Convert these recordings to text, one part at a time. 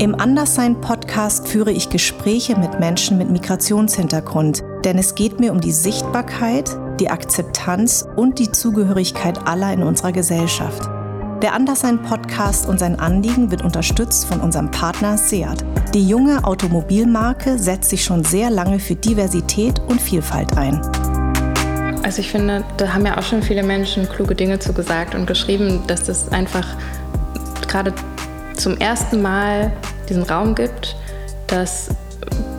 Im Anderssein-Podcast führe ich Gespräche mit Menschen mit Migrationshintergrund, denn es geht mir um die Sichtbarkeit, die Akzeptanz und die Zugehörigkeit aller in unserer Gesellschaft. Der Anderssein-Podcast und sein Anliegen wird unterstützt von unserem Partner Seat. Die junge Automobilmarke setzt sich schon sehr lange für Diversität und Vielfalt ein. Also ich finde, da haben ja auch schon viele Menschen kluge Dinge zu gesagt und geschrieben, dass das einfach gerade zum ersten Mal diesen Raum gibt, dass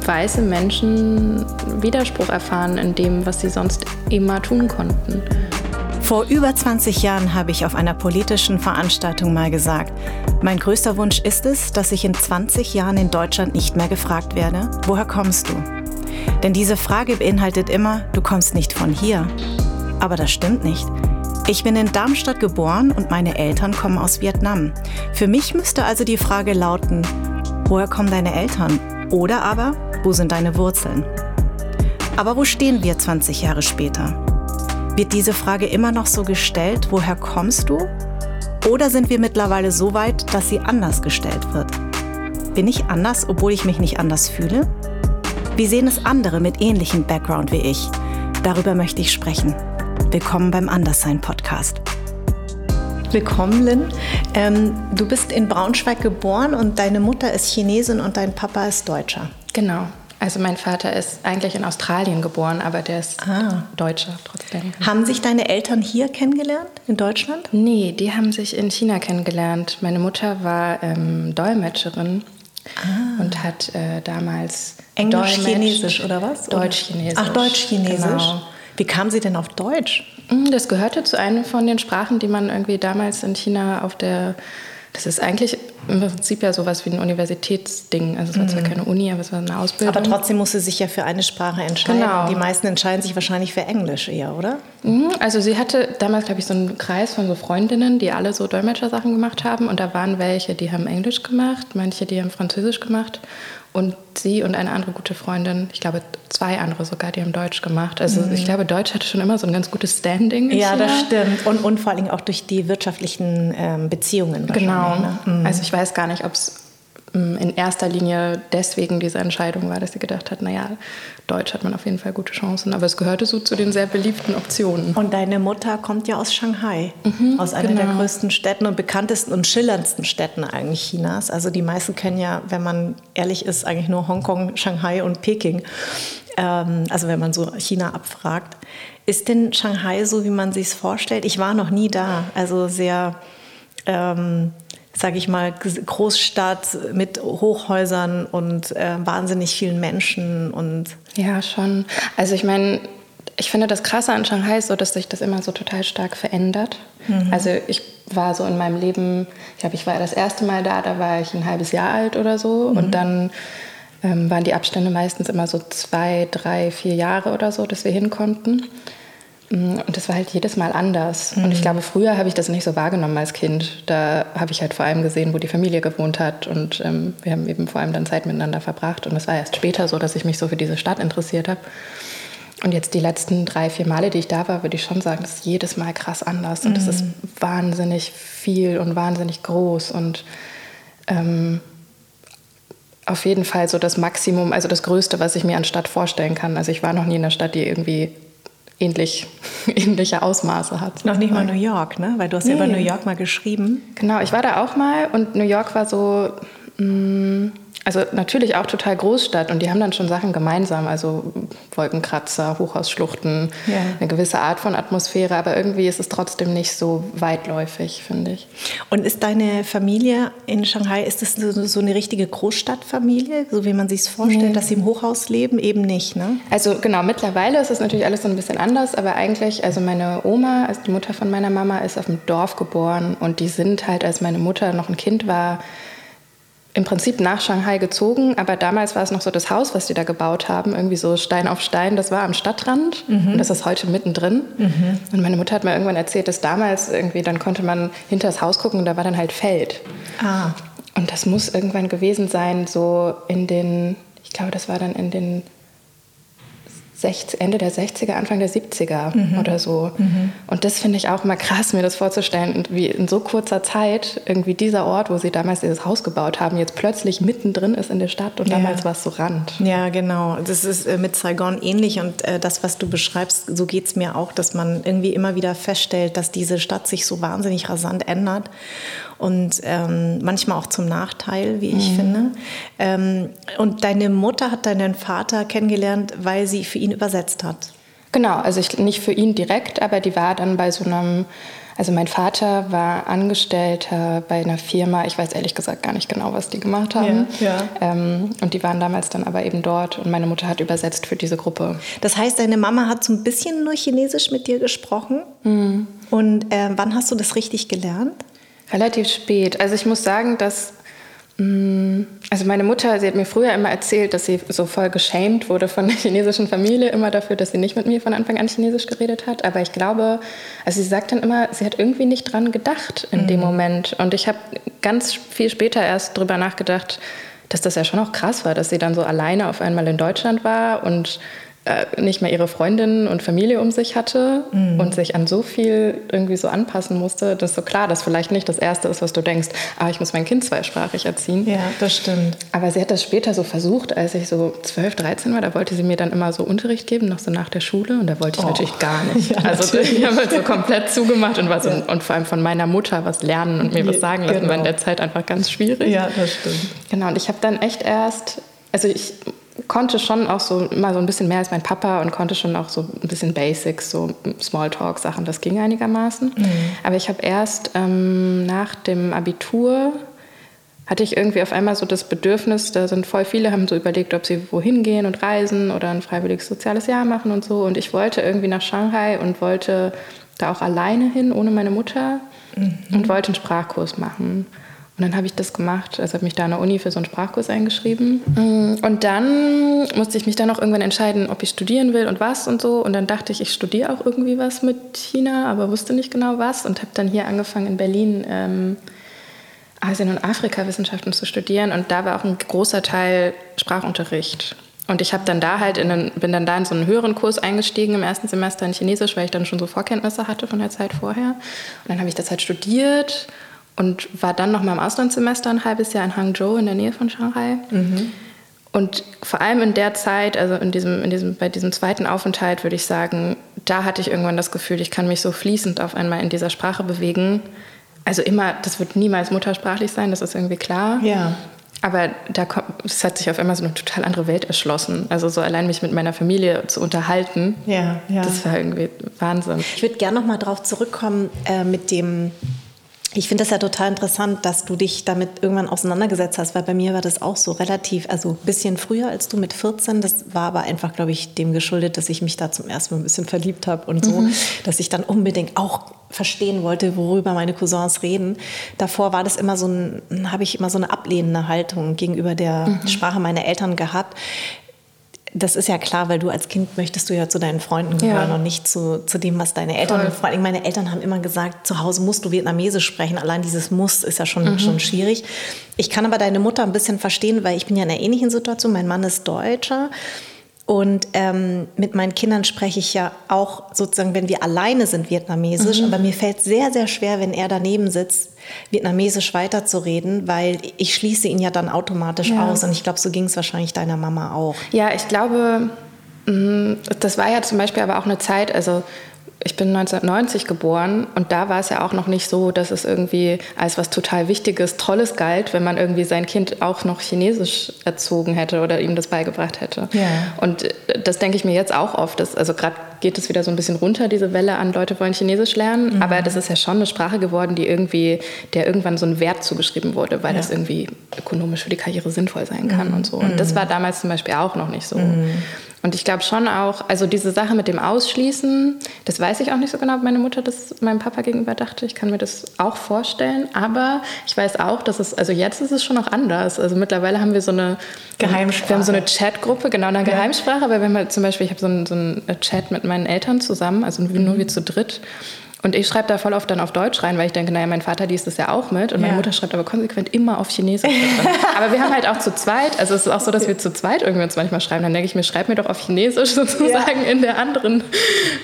weiße Menschen Widerspruch erfahren in dem, was sie sonst immer tun konnten. Vor über 20 Jahren habe ich auf einer politischen Veranstaltung mal gesagt, mein größter Wunsch ist es, dass ich in 20 Jahren in Deutschland nicht mehr gefragt werde, woher kommst du? Denn diese Frage beinhaltet immer, du kommst nicht von hier. Aber das stimmt nicht. Ich bin in Darmstadt geboren und meine Eltern kommen aus Vietnam. Für mich müsste also die Frage lauten, woher kommen deine Eltern? Oder aber, wo sind deine Wurzeln? Aber wo stehen wir 20 Jahre später? Wird diese Frage immer noch so gestellt, woher kommst du? Oder sind wir mittlerweile so weit, dass sie anders gestellt wird? Bin ich anders, obwohl ich mich nicht anders fühle? Wie sehen es andere mit ähnlichem Background wie ich? Darüber möchte ich sprechen. Willkommen beim Anderssein Podcast. Willkommen, Lynn. Ähm, du bist in Braunschweig geboren und deine Mutter ist Chinesin und dein Papa ist Deutscher. Genau. Also mein Vater ist eigentlich in Australien geboren, aber der ist ah. Deutscher trotzdem. Haben sich deine Eltern hier kennengelernt, in Deutschland? Nee, die haben sich in China kennengelernt. Meine Mutter war ähm, Dolmetscherin ah. und hat äh, damals Englisch-Chinesisch oder was? Deutsch-Chinesisch. Ach, Deutsch-Chinesisch. Genau. Wie kam sie denn auf Deutsch? Mm, das gehörte zu einer von den Sprachen, die man irgendwie damals in China auf der das ist eigentlich im Prinzip ja sowas wie ein Universitätsding. Also es war zwar mhm. keine Uni, aber es war eine Ausbildung. Aber trotzdem musste sie sich ja für eine Sprache entscheiden. Genau. Die meisten entscheiden sich wahrscheinlich für Englisch eher, oder? Mhm. Also sie hatte damals, glaube ich, so einen Kreis von so Freundinnen, die alle so Dolmetschersachen gemacht haben. Und da waren welche, die haben Englisch gemacht, manche, die haben Französisch gemacht. Und sie und eine andere gute Freundin, ich glaube zwei andere sogar, die haben Deutsch gemacht. Also mhm. ich glaube, Deutsch hatte schon immer so ein ganz gutes Standing. ja, China. das stimmt. Und, und vor allem auch durch die wirtschaftlichen ähm, Beziehungen. Genau. Ne? Mhm. Also ich weiß gar nicht, ob es in erster Linie deswegen diese Entscheidung war, dass sie gedacht hat, naja, Deutsch hat man auf jeden Fall gute Chancen. Aber es gehörte so zu den sehr beliebten Optionen. Und deine Mutter kommt ja aus Shanghai, mhm, aus einer genau. der größten Städten und bekanntesten und schillerndsten Städten eigentlich Chinas. Also die meisten kennen ja, wenn man ehrlich ist, eigentlich nur Hongkong, Shanghai und Peking. Ähm, also wenn man so China abfragt. Ist denn Shanghai so, wie man sich es vorstellt? Ich war noch nie da. Also sehr... Ähm, sage ich mal, Großstadt mit Hochhäusern und äh, wahnsinnig vielen Menschen und ja schon. Also ich meine, ich finde das Krasse an Shanghai ist so, dass sich das immer so total stark verändert. Mhm. Also ich war so in meinem Leben, ich glaube, ich war das erste Mal da, da war ich ein halbes Jahr alt oder so mhm. und dann ähm, waren die Abstände meistens immer so zwei, drei, vier Jahre oder so, dass wir hin konnten. Mm, und das war halt jedes Mal anders. Mhm. Und ich mhm. glaube, früher habe ich das nicht so wahrgenommen als Kind. Da habe ich halt vor allem gesehen, wo die Familie gewohnt hat. Und ähm, wir haben eben vor allem dann Zeit miteinander verbracht. Und es war erst später so, dass ich mich so für diese Stadt interessiert habe. Und jetzt die letzten drei, vier Male, die ich da war, würde ich schon sagen, das ist jedes Mal krass anders. Und es mhm. ist wahnsinnig viel und wahnsinnig groß. Und ähm, auf jeden Fall so das Maximum, also das Größte, was ich mir an Stadt vorstellen kann. Also ich war noch nie in einer Stadt, die irgendwie ähnlich, ähnliche Ausmaße hat. Noch nicht mal New York, ne? Weil du hast nee. ja über New York mal geschrieben. Genau, ich war da auch mal und New York war so, mh, mm, also natürlich auch total Großstadt und die haben dann schon Sachen gemeinsam, also Wolkenkratzer, Hochhausschluchten, ja. eine gewisse Art von Atmosphäre, aber irgendwie ist es trotzdem nicht so weitläufig, finde ich. Und ist deine Familie in Shanghai, ist das so eine richtige Großstadtfamilie, so wie man sich es vorstellt, nee. dass sie im Hochhaus leben? Eben nicht, ne? Also genau, mittlerweile ist es natürlich alles so ein bisschen anders, aber eigentlich, also meine Oma, also die Mutter von meiner Mama, ist auf dem Dorf geboren und die sind halt, als meine Mutter noch ein Kind war, im Prinzip nach Shanghai gezogen, aber damals war es noch so das Haus, was die da gebaut haben, irgendwie so Stein auf Stein, das war am Stadtrand mhm. und das ist heute mittendrin. Mhm. Und meine Mutter hat mir irgendwann erzählt, dass damals irgendwie, dann konnte man hinter das Haus gucken und da war dann halt Feld. Ah. Und das muss irgendwann gewesen sein, so in den, ich glaube, das war dann in den Ende der 60er, Anfang der 70er mhm. oder so. Mhm. Und das finde ich auch mal krass, mir das vorzustellen, wie in so kurzer Zeit irgendwie dieser Ort, wo sie damals dieses Haus gebaut haben, jetzt plötzlich mittendrin ist in der Stadt und ja. damals war es so Rand. Ja, genau. Das ist äh, mit Saigon ähnlich und äh, das, was du beschreibst, so geht es mir auch, dass man irgendwie immer wieder feststellt, dass diese Stadt sich so wahnsinnig rasant ändert und ähm, manchmal auch zum Nachteil, wie ich mhm. finde. Ähm, und deine Mutter hat deinen Vater kennengelernt, weil sie für ihn übersetzt hat. Genau, also ich, nicht für ihn direkt, aber die war dann bei so einem, also mein Vater war Angestellter bei einer Firma, ich weiß ehrlich gesagt gar nicht genau, was die gemacht haben. Ja, ja. Ähm, und die waren damals dann aber eben dort und meine Mutter hat übersetzt für diese Gruppe. Das heißt, deine Mama hat so ein bisschen nur Chinesisch mit dir gesprochen. Mhm. Und äh, wann hast du das richtig gelernt? Relativ spät. Also ich muss sagen, dass mm, also meine Mutter, sie hat mir früher immer erzählt, dass sie so voll geschämt wurde von der chinesischen Familie immer dafür, dass sie nicht mit mir von Anfang an Chinesisch geredet hat. Aber ich glaube, also sie sagt dann immer, sie hat irgendwie nicht dran gedacht in mhm. dem Moment. Und ich habe ganz viel später erst drüber nachgedacht, dass das ja schon auch krass war, dass sie dann so alleine auf einmal in Deutschland war und äh, nicht mehr ihre Freundinnen und Familie um sich hatte mhm. und sich an so viel irgendwie so anpassen musste, das ist so klar, dass vielleicht nicht das Erste ist, was du denkst, ah, ich muss mein Kind zweisprachig erziehen. Ja, das stimmt. Aber sie hat das später so versucht, als ich so 12, 13 war, da wollte sie mir dann immer so Unterricht geben, noch so nach der Schule und da wollte ich oh. natürlich gar nicht. Ja, also ich habe halt so komplett zugemacht und, was ja. und, und, vor allem von meiner Mutter was lernen und mir was sagen lassen, genau. war in der Zeit einfach ganz schwierig. Ja, das stimmt. Genau, und ich habe dann echt erst, also ich konnte schon auch so mal so ein bisschen mehr als mein Papa und konnte schon auch so ein bisschen Basics, so Smalltalk-Sachen, das ging einigermaßen. Mhm. Aber ich habe erst ähm, nach dem Abitur hatte ich irgendwie auf einmal so das Bedürfnis, da sind voll viele, haben so überlegt, ob sie wohin gehen und reisen oder ein freiwilliges soziales Jahr machen und so. Und ich wollte irgendwie nach Shanghai und wollte da auch alleine hin, ohne meine Mutter mhm. und wollte einen Sprachkurs machen. Und dann habe ich das gemacht, also habe mich da an der Uni für so einen Sprachkurs eingeschrieben. Mm, und dann musste ich mich dann auch irgendwann entscheiden, ob ich studieren will und was und so. Und dann dachte ich, ich studiere auch irgendwie was mit China, aber wusste nicht genau was. Und habe dann hier angefangen in Berlin ähm, Asien- und Afrika-Wissenschaften zu studieren. Und da war auch ein großer Teil Sprachunterricht. Und ich dann da halt in einen, bin dann da in so einen höheren Kurs eingestiegen im ersten Semester in Chinesisch, weil ich dann schon so Vorkenntnisse hatte von der Zeit vorher. Und dann habe ich das halt studiert und war dann noch mal im Auslandssemester ein halbes Jahr in Hangzhou in der Nähe von Shanghai. Mhm. Und vor allem in der Zeit, also in diesem, in diesem, bei diesem zweiten Aufenthalt, würde ich sagen, da hatte ich irgendwann das Gefühl, ich kann mich so fließend auf einmal in dieser Sprache bewegen. Also immer, das wird niemals muttersprachlich sein, das ist irgendwie klar. Ja. Aber da kommt, es hat sich auf einmal so eine total andere Welt erschlossen. Also so allein mich mit meiner Familie zu unterhalten, ja, ja. das war irgendwie Wahnsinn. Ich würde gerne noch mal darauf zurückkommen äh, mit dem ich finde das ja total interessant, dass du dich damit irgendwann auseinandergesetzt hast, weil bei mir war das auch so relativ, also ein bisschen früher als du mit 14. Das war aber einfach, glaube ich, dem geschuldet, dass ich mich da zum ersten Mal ein bisschen verliebt habe und so, mhm. dass ich dann unbedingt auch verstehen wollte, worüber meine Cousins reden. Davor war das immer so ein, habe ich immer so eine ablehnende Haltung gegenüber der mhm. Sprache meiner Eltern gehabt. Das ist ja klar, weil du als Kind möchtest du ja zu deinen Freunden gehören ja. und nicht zu, zu dem, was deine Eltern. Voll. Vor allem meine Eltern haben immer gesagt, zu Hause musst du Vietnamesisch sprechen. Allein dieses Muss ist ja schon, mhm. schon schwierig. Ich kann aber deine Mutter ein bisschen verstehen, weil ich bin ja in einer ähnlichen Situation. Mein Mann ist Deutscher und ähm, mit meinen Kindern spreche ich ja auch sozusagen, wenn wir alleine sind, Vietnamesisch. Mhm. Aber mir fällt sehr, sehr schwer, wenn er daneben sitzt, Vietnamesisch weiterzureden, weil ich schließe ihn ja dann automatisch ja. aus. Und ich glaube, so ging es wahrscheinlich deiner Mama auch. Ja, ich glaube, mm, das war ja zum Beispiel aber auch eine Zeit, also ich bin 1990 geboren und da war es ja auch noch nicht so, dass es irgendwie als was total Wichtiges, Tolles galt, wenn man irgendwie sein Kind auch noch Chinesisch erzogen hätte oder ihm das beigebracht hätte. Ja. Und das denke ich mir jetzt auch oft. Dass, also gerade geht es wieder so ein bisschen runter, diese Welle an Leute wollen Chinesisch lernen. Mhm. Aber das ist ja schon eine Sprache geworden, die irgendwie, der irgendwann so ein Wert zugeschrieben wurde, weil ja. das irgendwie ökonomisch für die Karriere sinnvoll sein kann mhm. und so. Und das mhm. war damals zum Beispiel auch noch nicht so. Mhm. Und ich glaube schon auch, also diese Sache mit dem Ausschließen, das weiß ich auch nicht so genau, ob meine Mutter das meinem Papa gegenüber dachte. Ich kann mir das auch vorstellen. Aber ich weiß auch, dass es, also jetzt ist es schon auch anders. Also mittlerweile haben wir so eine Geheimsprache. Wir haben so eine Chatgruppe, genau eine Geheimsprache, aber wenn wir zum Beispiel, ich habe so einen, so einen Chat mit meinen Eltern zusammen, also nur wir zu dritt. Und ich schreibe da voll oft dann auf Deutsch rein, weil ich denke, naja, mein Vater liest das ja auch mit und meine ja. Mutter schreibt aber konsequent immer auf Chinesisch. aber wir haben halt auch zu zweit, also es ist auch so, dass wir zu zweit irgendwie uns manchmal schreiben. Dann denke ich mir, schreib mir doch auf Chinesisch sozusagen ja. in der anderen.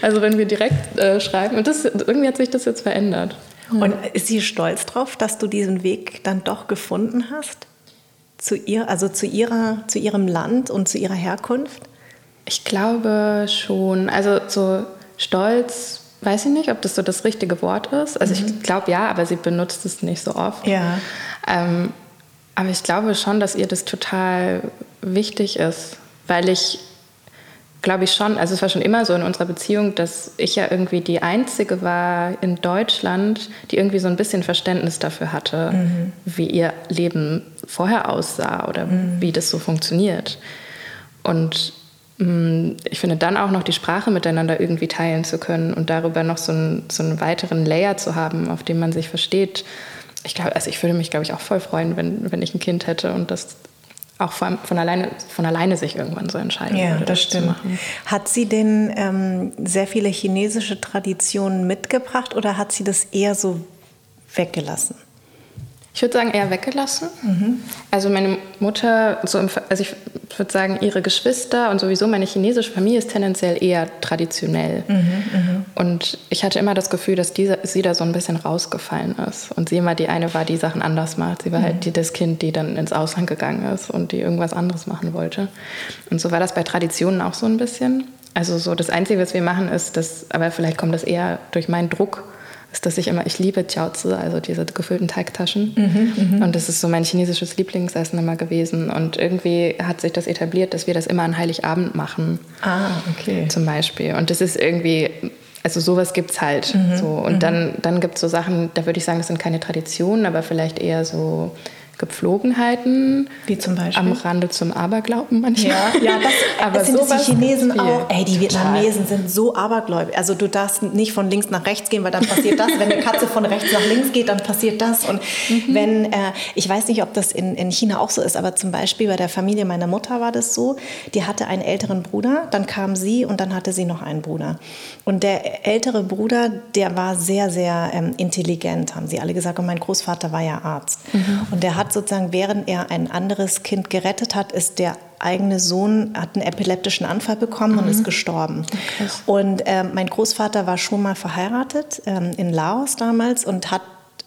Also wenn wir direkt äh, schreiben. Und das, irgendwie hat sich das jetzt verändert. Und ist sie stolz drauf, dass du diesen Weg dann doch gefunden hast? Zu ihr, also zu ihrer, zu ihrem Land und zu ihrer Herkunft? Ich glaube schon. Also so stolz weiß ich nicht, ob das so das richtige Wort ist. Also mhm. ich glaube ja, aber sie benutzt es nicht so oft. Ja. Ähm, aber ich glaube schon, dass ihr das total wichtig ist, weil ich glaube ich schon, also es war schon immer so in unserer Beziehung, dass ich ja irgendwie die Einzige war in Deutschland, die irgendwie so ein bisschen Verständnis dafür hatte, mhm. wie ihr Leben vorher aussah oder mhm. wie das so funktioniert. Und ich finde dann auch noch die Sprache miteinander irgendwie teilen zu können und darüber noch so einen, so einen weiteren Layer zu haben, auf dem man sich versteht. Ich glaube, also ich würde mich, glaube ich, auch voll freuen, wenn, wenn ich ein Kind hätte und das auch von, von, alleine, von alleine sich irgendwann so entscheiden ja, würde. Das stimmt. Hat sie denn ähm, sehr viele chinesische Traditionen mitgebracht oder hat sie das eher so weggelassen? Ich würde sagen, eher weggelassen. Mhm. Also meine Mutter, so im, also ich würde sagen, ihre Geschwister und sowieso meine chinesische Familie ist tendenziell eher traditionell. Mhm, mh. Und ich hatte immer das Gefühl, dass diese, sie da so ein bisschen rausgefallen ist. Und sie immer die eine war, die Sachen anders macht. Sie war halt mhm. halt die, das Kind, die dann ins Ausland gegangen ist und die irgendwas anderes machen wollte. Und so war das bei Traditionen auch so ein bisschen. Also so das Einzige, was wir machen, ist, dass, aber vielleicht kommt das eher durch meinen Druck ist, dass ich immer, ich liebe Jiaozi, also diese gefüllten Teigtaschen. Mhm, mhm, und das ist so mein chinesisches Lieblingsessen immer gewesen. Und irgendwie hat sich das etabliert, dass wir das immer an Heiligabend machen. Ah, okay. Zum Beispiel. Und das ist irgendwie, also sowas gibt es halt. Mhm, so. Und mhm. dann, dann gibt es so Sachen, da würde ich sagen, das sind keine Traditionen, aber vielleicht eher so Gepflogenheiten. Wie zum Beispiel? Am Rande zum Aberglauben manchmal. Ja, ja das, aber sind das die Chinesen viel. auch. Ey, die Vietnamesen Total. sind so abergläubig. Also du darfst nicht von links nach rechts gehen, weil dann passiert das. wenn eine Katze von rechts nach links geht, dann passiert das. Und mhm. wenn, äh, ich weiß nicht, ob das in, in China auch so ist, aber zum Beispiel bei der Familie meiner Mutter war das so, die hatte einen älteren Bruder, dann kam sie und dann hatte sie noch einen Bruder. Und der ältere Bruder, der war sehr, sehr ähm, intelligent, haben sie alle gesagt. Und mein Großvater war ja Arzt. Mhm. Und der hat hat sozusagen, während er ein anderes Kind gerettet hat, ist der eigene Sohn hat einen epileptischen Anfall bekommen mhm. und ist gestorben. Okay. Und äh, mein Großvater war schon mal verheiratet ähm, in Laos damals und hat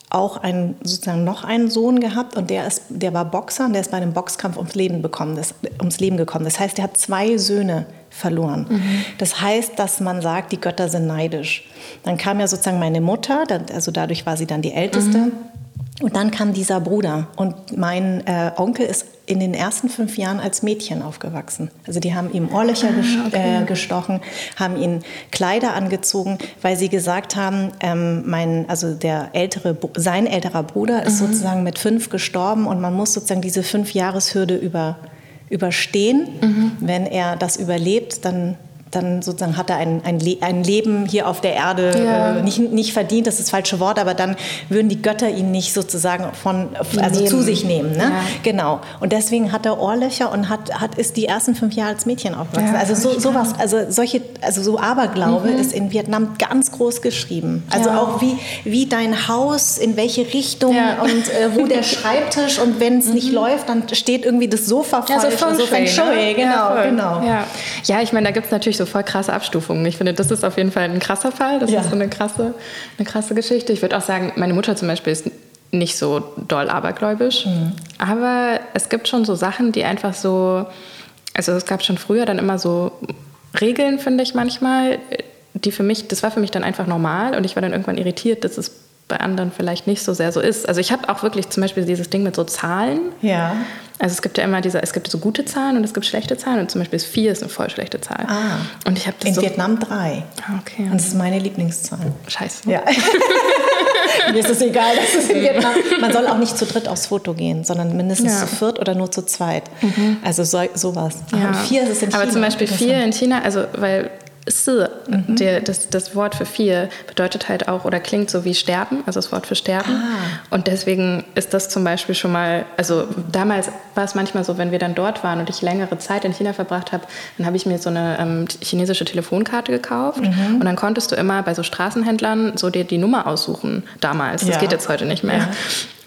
auch einen, sozusagen noch einen Sohn gehabt und der, ist, der war Boxer und der ist bei einem Boxkampf ums Leben, bekommen, das, ums Leben gekommen. Das heißt, er hat zwei Söhne verloren. Mhm. Das heißt, dass man sagt, die Götter sind neidisch. Dann kam ja sozusagen meine Mutter, also dadurch war sie dann die Älteste. Mhm. Und dann kam dieser Bruder und mein äh, Onkel ist in den ersten fünf Jahren als Mädchen aufgewachsen. Also die haben ihm Ohrlöcher ah, okay. äh, gestochen, haben ihn Kleider angezogen, weil sie gesagt haben, ähm, mein, also der ältere, sein älterer Bruder ist mhm. sozusagen mit fünf gestorben und man muss sozusagen diese fünf Jahreshürde über, überstehen. Mhm. Wenn er das überlebt, dann dann sozusagen hat er ein, ein, Le ein Leben hier auf der Erde ja. äh, nicht, nicht verdient, das ist das falsche Wort, aber dann würden die Götter ihn nicht sozusagen von, also zu sich nehmen. Ne? Ja. Genau. Und deswegen hat er Ohrlöcher und hat, hat, ist die ersten fünf Jahre als Mädchen aufgewachsen. Ja, also so, sowas, also solche, also so Aberglaube mhm. ist in Vietnam ganz groß geschrieben. Also auch wie, wie dein Haus, in welche Richtung und äh, wo der Schreibtisch und wenn es mhm. nicht läuft, dann steht irgendwie das Sofa falsch. Ja, so Feng Shui, so ne? genau, genau. Ja, ja ich meine, da gibt es natürlich so voll krasse Abstufungen. Ich finde, das ist auf jeden Fall ein krasser Fall. Das ja. ist so eine krasse, eine krasse Geschichte. Ich würde auch sagen, meine Mutter zum Beispiel ist nicht so doll abergläubisch. Mhm. Aber es gibt schon so Sachen, die einfach so, also es gab schon früher dann immer so Regeln, finde ich manchmal, die für mich, das war für mich dann einfach normal und ich war dann irgendwann irritiert, dass es bei anderen vielleicht nicht so sehr so ist. Also ich habe auch wirklich zum Beispiel dieses Ding mit so Zahlen. Ja. Also es gibt ja immer diese, es gibt so gute Zahlen und es gibt schlechte Zahlen und zum Beispiel ist vier ist eine voll schlechte Zahl. Ah. Und ich habe in so Vietnam drei. Ah, okay. Und das ist meine Lieblingszahl. Scheiße. Ja. Mir ist es egal, dass es in Vietnam. Man soll auch nicht zu dritt aufs Foto gehen, sondern mindestens ja. zu viert oder nur zu zweit. Mhm. Also so, sowas. Ja. Und vier ist es in China. Aber zum Beispiel vier in China, also weil mhm. der, das, das Wort für vier bedeutet halt auch oder klingt so wie sterben, also das Wort für sterben. Ah. Und deswegen ist das zum Beispiel schon mal, also damals war es manchmal so, wenn wir dann dort waren und ich längere Zeit in China verbracht habe, dann habe ich mir so eine ähm, chinesische Telefonkarte gekauft mhm. und dann konntest du immer bei so Straßenhändlern so dir die Nummer aussuchen damals. Das ja. geht jetzt heute nicht mehr. Ja.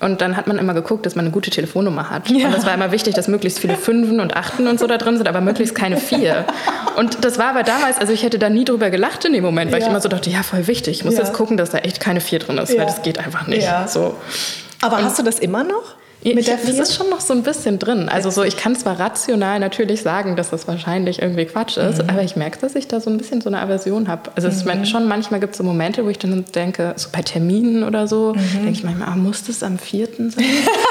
Und dann hat man immer geguckt, dass man eine gute Telefonnummer hat. Ja. Und das war immer wichtig, dass möglichst viele Fünfen und Achten und so da drin sind, aber möglichst keine Vier. Und das war aber damals, also ich hätte da nie drüber gelacht in dem Moment, weil ja. ich immer so dachte, ja, voll wichtig. Ich muss jetzt gucken, dass da echt keine Vier drin ist, weil das geht einfach nicht. So. Aber und hast du das immer noch? Mit der das ist schon noch so ein bisschen drin. Also so, ich kann zwar rational natürlich sagen, dass das wahrscheinlich irgendwie Quatsch ist, mhm. aber ich merke, dass ich da so ein bisschen so eine Aversion habe. Also mhm. es, schon manchmal gibt es so Momente, wo ich dann denke, so bei Terminen oder so, mhm. denke ich manchmal, ah, muss das am vierten sein?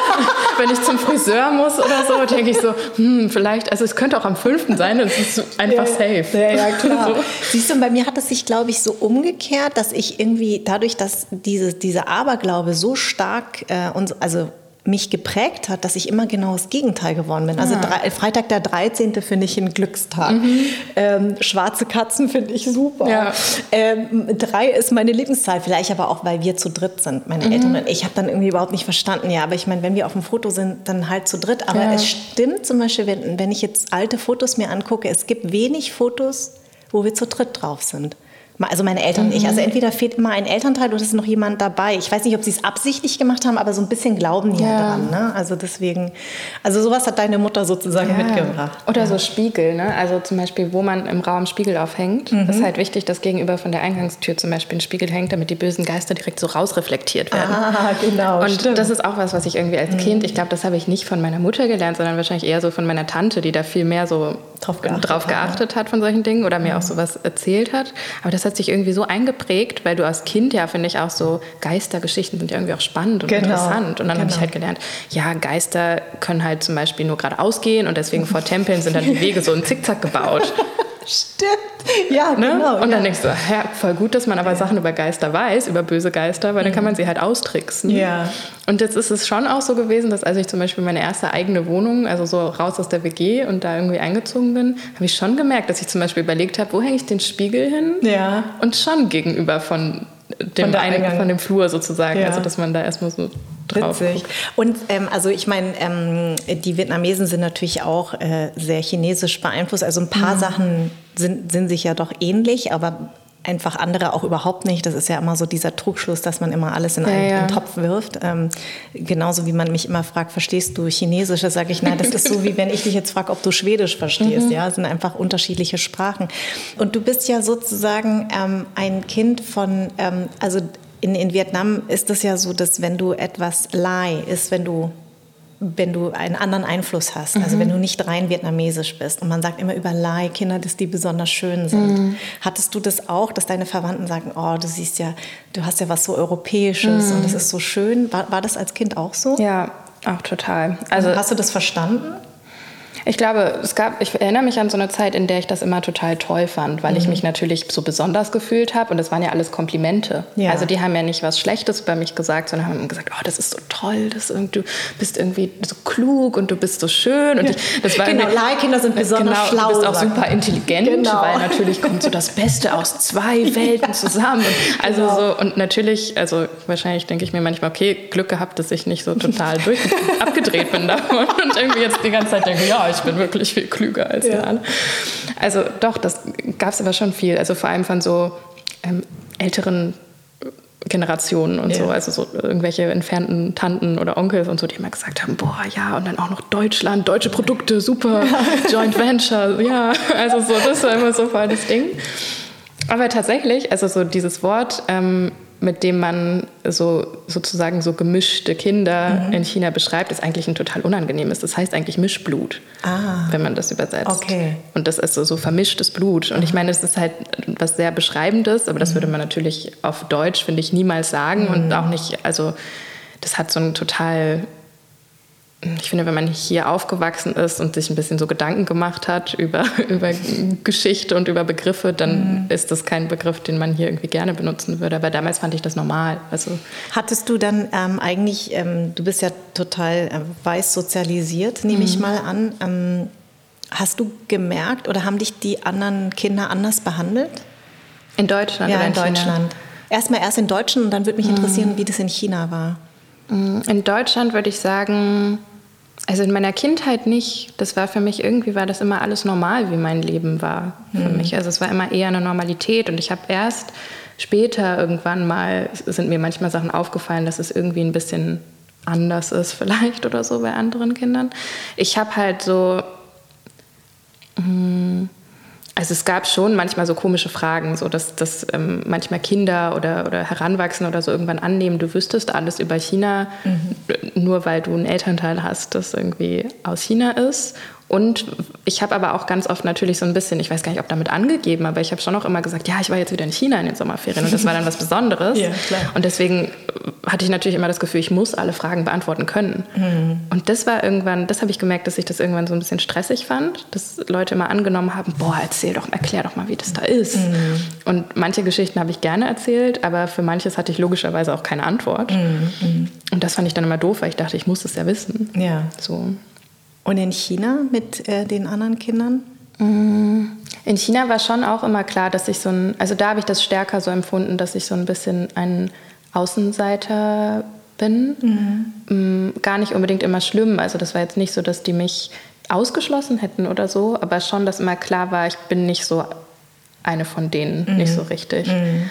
Wenn ich zum Friseur muss oder so, denke ich so, hm, vielleicht, also es könnte auch am fünften sein, dann ist es einfach ja, safe. Ja, ja klar. so. Siehst du, bei mir hat es sich, glaube ich, so umgekehrt, dass ich irgendwie dadurch, dass diese, diese Aberglaube so stark äh, und also mich geprägt hat, dass ich immer genau das Gegenteil geworden bin. Also drei, Freitag der 13. finde ich ein Glückstag. Mhm. Ähm, schwarze Katzen finde ich super. Ja. Ähm, drei ist meine Lieblingszahl, vielleicht aber auch, weil wir zu dritt sind, meine mhm. Eltern und ich. habe dann irgendwie überhaupt nicht verstanden, ja, aber ich meine, wenn wir auf dem Foto sind, dann halt zu dritt. Aber ja. es stimmt zum Beispiel, wenn, wenn ich jetzt alte Fotos mir angucke, es gibt wenig Fotos, wo wir zu dritt drauf sind. Also meine Eltern mhm. und ich. Also entweder fehlt immer ein Elternteil oder ist noch jemand dabei. Ich weiß nicht, ob sie es absichtlich gemacht haben, aber so ein bisschen glauben die ja, dran. Ne? Also deswegen, also sowas hat deine Mutter sozusagen ja. mitgebracht. Oder ja. so Spiegel, ne? Also zum Beispiel, wo man im Raum Spiegel aufhängt. Mhm. ist halt wichtig, dass gegenüber von der Eingangstür zum Beispiel ein Spiegel hängt, damit die bösen Geister direkt so rausreflektiert werden. Ah, genau. Und stimmt. das ist auch was, was ich irgendwie als mhm. Kind, ich glaube, das habe ich nicht von meiner Mutter gelernt, sondern wahrscheinlich eher so von meiner Tante, die da viel mehr so drauf geachtet, drauf geachtet hat von solchen Dingen oder mir auch sowas erzählt hat. Aber das hat sich irgendwie so eingeprägt, weil du als Kind ja, finde ich, auch so Geistergeschichten sind ja irgendwie auch spannend und genau. interessant. Und dann genau. habe ich halt gelernt, ja, Geister können halt zum Beispiel nur geradeaus gehen und deswegen vor Tempeln sind dann die Wege so in Zickzack gebaut. Stimmt. Ja, ne? genau. Und dann denkst du, ja, voll gut, dass man aber Sachen über Geister weiß, über böse Geister, weil dann kann man sie halt austricksen. Ja. Und jetzt ist es schon auch so gewesen, dass als ich zum Beispiel meine erste eigene Wohnung, also so raus aus der WG und da irgendwie eingezogen bin, habe ich schon gemerkt, dass ich zum Beispiel überlegt habe, wo hänge ich den Spiegel hin? Ja. Und schon gegenüber von dem, von, einen, von dem Flur sozusagen. Ja. Also dass man da erstmal so drauf Witzig. Guckt. Und ähm, also ich meine, ähm, die Vietnamesen sind natürlich auch äh, sehr chinesisch beeinflusst. Also ein paar mhm. Sachen sind, sind sich ja doch ähnlich, aber einfach andere auch überhaupt nicht. Das ist ja immer so dieser Trugschluss, dass man immer alles in einen, ja, ja. Topf wirft. Ähm, genauso wie man mich immer fragt, verstehst du Chinesisch? Da sage ich, nein, das ist so, wie wenn ich dich jetzt frage, ob du Schwedisch verstehst. Mhm. Ja, das sind einfach unterschiedliche Sprachen. Und du bist ja sozusagen ähm, ein Kind von, ähm, also in, in Vietnam ist es ja so, dass wenn du etwas Lai ist, wenn du wenn du einen anderen Einfluss hast, also mhm. wenn du nicht rein vietnamesisch bist. Und man sagt immer über Lai Kinder, dass die besonders schön sind. Mhm. Hattest du das auch, dass deine Verwandten sagen, oh, du siehst ja, du hast ja was so Europäisches mhm. und das ist so schön. War, war das als Kind auch so? Ja, auch total. Also hast du das verstanden? Ich glaube, es gab, ich erinnere mich an so eine Zeit, in der ich das immer total toll fand, weil mhm. ich mich natürlich so besonders gefühlt habe und das waren ja alles Komplimente. Ja. Also die haben ja nicht was Schlechtes über mich gesagt, sondern haben gesagt, oh, das ist so toll, das du bist irgendwie so klug und du bist so schön. Und ich, das war genau, Leihkinder sind besonders genau, schlau. Du bist auch super intelligent, genau. weil natürlich kommt so das Beste aus zwei Welten ja. zusammen. Und also genau. so, und natürlich, also wahrscheinlich denke ich mir manchmal, okay, Glück gehabt, dass ich nicht so total durch abgedreht bin davon und irgendwie jetzt die ganze Zeit denke, ja, ich bin wirklich viel klüger als ja. alle. Also doch, das gab es aber schon viel. Also vor allem von so ähm, älteren Generationen und ja. so, also so irgendwelche entfernten Tanten oder Onkels und so, die immer gesagt haben, boah, ja, und dann auch noch Deutschland, deutsche Produkte, super, Joint Venture, ja, also so, das war immer so voll das Ding. Aber tatsächlich, also so dieses Wort ähm, mit dem man so sozusagen so gemischte Kinder mhm. in China beschreibt, ist eigentlich ein total unangenehmes. Das heißt eigentlich Mischblut, ah. wenn man das übersetzt. Okay. Und das ist so, so vermischtes Blut. Und ich meine, es ist halt was sehr Beschreibendes, aber das mhm. würde man natürlich auf Deutsch, finde ich, niemals sagen mhm. und auch nicht, also das hat so ein total ich finde, wenn man hier aufgewachsen ist und sich ein bisschen so Gedanken gemacht hat über, über Geschichte und über Begriffe, dann mhm. ist das kein Begriff, den man hier irgendwie gerne benutzen würde. Aber damals fand ich das normal. Also Hattest du dann ähm, eigentlich, ähm, du bist ja total äh, weiß sozialisiert, nehme mhm. ich mal an. Ähm, Hast du gemerkt oder haben dich die anderen Kinder anders behandelt? In Deutschland ja, oder in, in Deutschland. Erstmal erst in Deutschland und dann würde mich mhm. interessieren, wie das in China war. Mhm. In Deutschland würde ich sagen, also in meiner Kindheit nicht. Das war für mich irgendwie war das immer alles normal, wie mein Leben war für mhm. mich. Also es war immer eher eine Normalität und ich habe erst später irgendwann mal sind mir manchmal Sachen aufgefallen, dass es irgendwie ein bisschen anders ist vielleicht oder so bei anderen Kindern. Ich habe halt so mh, hm, also es gab schon manchmal so komische Fragen, so dass, dass ähm, manchmal Kinder oder, oder Heranwachsende oder so irgendwann annehmen, du wüsstest alles über China, mhm. nur weil du einen Elternteil hast, das irgendwie aus China ist und ich habe aber auch ganz oft natürlich so ein bisschen, ich weiß gar nicht, ob damit angegeben, aber ich habe schon auch immer gesagt, ja, ich war jetzt wieder in China in den Sommerferien und das war dann was Besonderes. ja, und deswegen hatte ich natürlich immer das Gefühl, ich muss alle Fragen beantworten können. Mhm. Und das war irgendwann, das habe ich gemerkt, dass ich das irgendwann so ein bisschen stressig fand, dass Leute immer angenommen haben, boah, erzähl doch, erklär doch mal, wie das da ist. Mhm. Und manche Geschichten habe ich gerne erzählt, aber für manches hatte ich logischerweise auch keine Antwort. Mhm. Und das fand ich dann immer doof, weil ich dachte, ich muss es ja wissen. Ja. So. Und in China mit äh, den anderen Kindern? Mm, in China war schon auch immer klar, dass ich so ein, also da habe ich das stärker so empfunden, dass ich so ein bisschen ein Außenseiter bin. Mhm. Mm, gar nicht unbedingt immer schlimm. Also das war jetzt nicht so, dass die mich ausgeschlossen hätten oder so, aber schon, dass immer klar war, ich bin nicht so eine von denen, mhm. nicht so richtig. Mhm.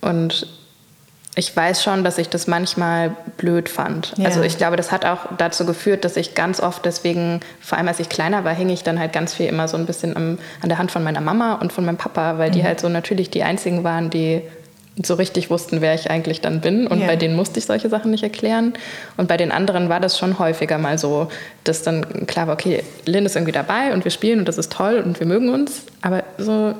Und ich weiß schon, dass ich das manchmal blöd fand. Ja. Also ich glaube, das hat auch dazu geführt, dass ich ganz oft deswegen, vor allem als ich kleiner war, hing ich dann halt ganz viel immer so ein bisschen am, an der Hand von meiner Mama und von meinem Papa, weil mhm. die halt so natürlich die einzigen waren, die so richtig wussten, wer ich eigentlich dann bin. Und ja. bei denen musste ich solche Sachen nicht erklären. Und bei den anderen war das schon häufiger mal so, dass dann klar war, okay, Lynn ist irgendwie dabei und wir spielen und das ist toll und wir mögen uns. Aber so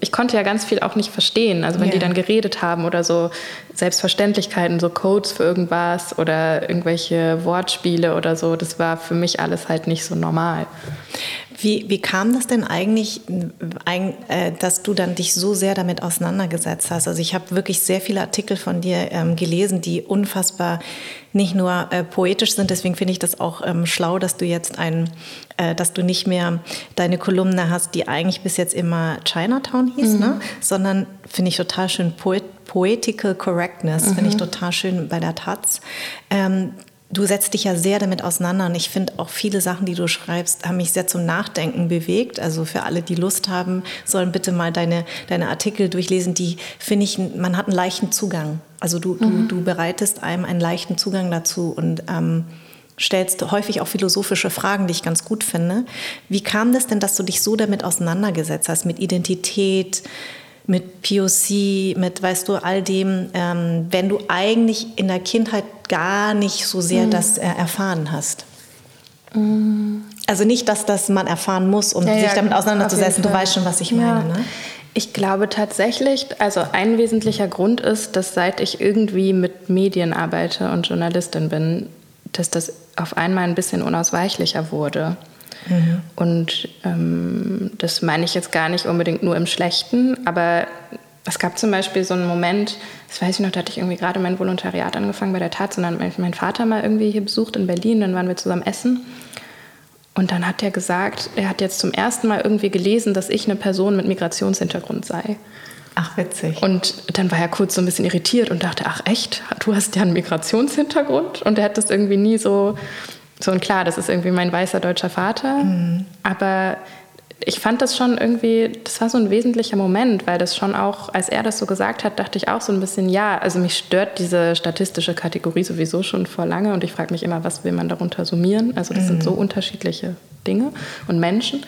ich konnte ja ganz viel auch nicht verstehen. Also wenn yeah. die dann geredet haben oder so Selbstverständlichkeiten, so Codes für irgendwas oder irgendwelche Wortspiele oder so, das war für mich alles halt nicht so normal. Wie, wie kam das denn eigentlich, äh, dass du dann dich so sehr damit auseinandergesetzt hast? Also ich habe wirklich sehr viele Artikel von dir ähm, gelesen, die unfassbar nicht nur äh, poetisch sind. Deswegen finde ich das auch ähm, schlau, dass du jetzt ein, äh, dass du nicht mehr deine Kolumne hast, die eigentlich bis jetzt immer Chinatown hieß, mhm. ne? sondern finde ich total schön Poet Poetical Correctness, mhm. finde ich mhm. total schön bei der Taz. Ähm, Du setzt dich ja sehr damit auseinander und ich finde auch viele Sachen, die du schreibst, haben mich sehr zum Nachdenken bewegt. Also für alle, die Lust haben, sollen bitte mal deine, deine Artikel durchlesen. Die finde ich, man hat einen leichten Zugang. Also du, mhm. du, du bereitest einem einen leichten Zugang dazu und ähm, stellst häufig auch philosophische Fragen, die ich ganz gut finde. Wie kam das denn, dass du dich so damit auseinandergesetzt hast, mit Identität, mit POC, mit, weißt du, all dem, ähm, wenn du eigentlich in der Kindheit gar nicht so sehr mhm. das äh, erfahren hast? Mhm. Also nicht, dass das man erfahren muss, um ja, sich damit auseinanderzusetzen. Du weißt schon, was ich meine. Ne? Ich glaube tatsächlich, also ein wesentlicher Grund ist, dass seit ich irgendwie mit Medien arbeite und Journalistin bin, dass das auf einmal ein bisschen unausweichlicher wurde. Mhm. Und ähm, das meine ich jetzt gar nicht unbedingt nur im Schlechten, aber es gab zum Beispiel so einen Moment, das weiß ich noch, da hatte ich irgendwie gerade mein Volontariat angefangen bei der Tat, sondern mein Vater mal irgendwie hier besucht in Berlin, dann waren wir zusammen essen. Und dann hat er gesagt, er hat jetzt zum ersten Mal irgendwie gelesen, dass ich eine Person mit Migrationshintergrund sei. Ach, witzig. Und dann war er kurz so ein bisschen irritiert und dachte, ach echt, du hast ja einen Migrationshintergrund? Und er hat das irgendwie nie so so und klar, das ist irgendwie mein weißer deutscher Vater, mhm. aber ich fand das schon irgendwie, das war so ein wesentlicher Moment, weil das schon auch, als er das so gesagt hat, dachte ich auch so ein bisschen, ja, also mich stört diese statistische Kategorie sowieso schon vor lange und ich frage mich immer, was will man darunter summieren? Also das mhm. sind so unterschiedliche Dinge und Menschen.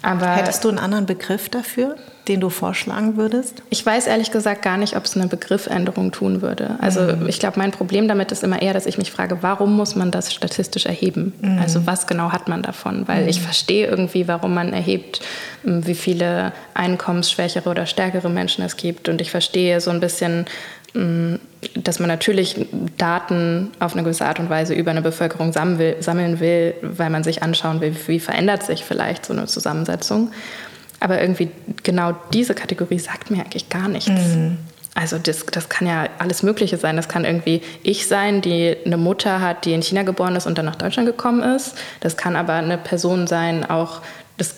Aber Hättest du einen anderen Begriff dafür? Den du vorschlagen würdest? Ich weiß ehrlich gesagt gar nicht, ob es eine Begriffänderung tun würde. Also mhm. ich glaube, mein Problem damit ist immer eher, dass ich mich frage, warum muss man das statistisch erheben? Mhm. Also was genau hat man davon? Weil mhm. ich verstehe irgendwie, warum man erhebt, wie viele einkommensschwächere oder stärkere Menschen es gibt. Und ich verstehe so ein bisschen, dass man natürlich Daten auf eine gewisse Art und Weise über eine Bevölkerung sammeln will, weil man sich anschauen will, wie verändert sich vielleicht so eine Zusammensetzung. Aber irgendwie genau diese Kategorie sagt mir eigentlich gar nichts. Mhm. also das, das kann ja alles Mögliche sein. Das kann irgendwie ich sein, die eine Mutter hat, die in China geboren ist und dann nach Deutschland gekommen ist. Das kann aber eine Person sein, auch das,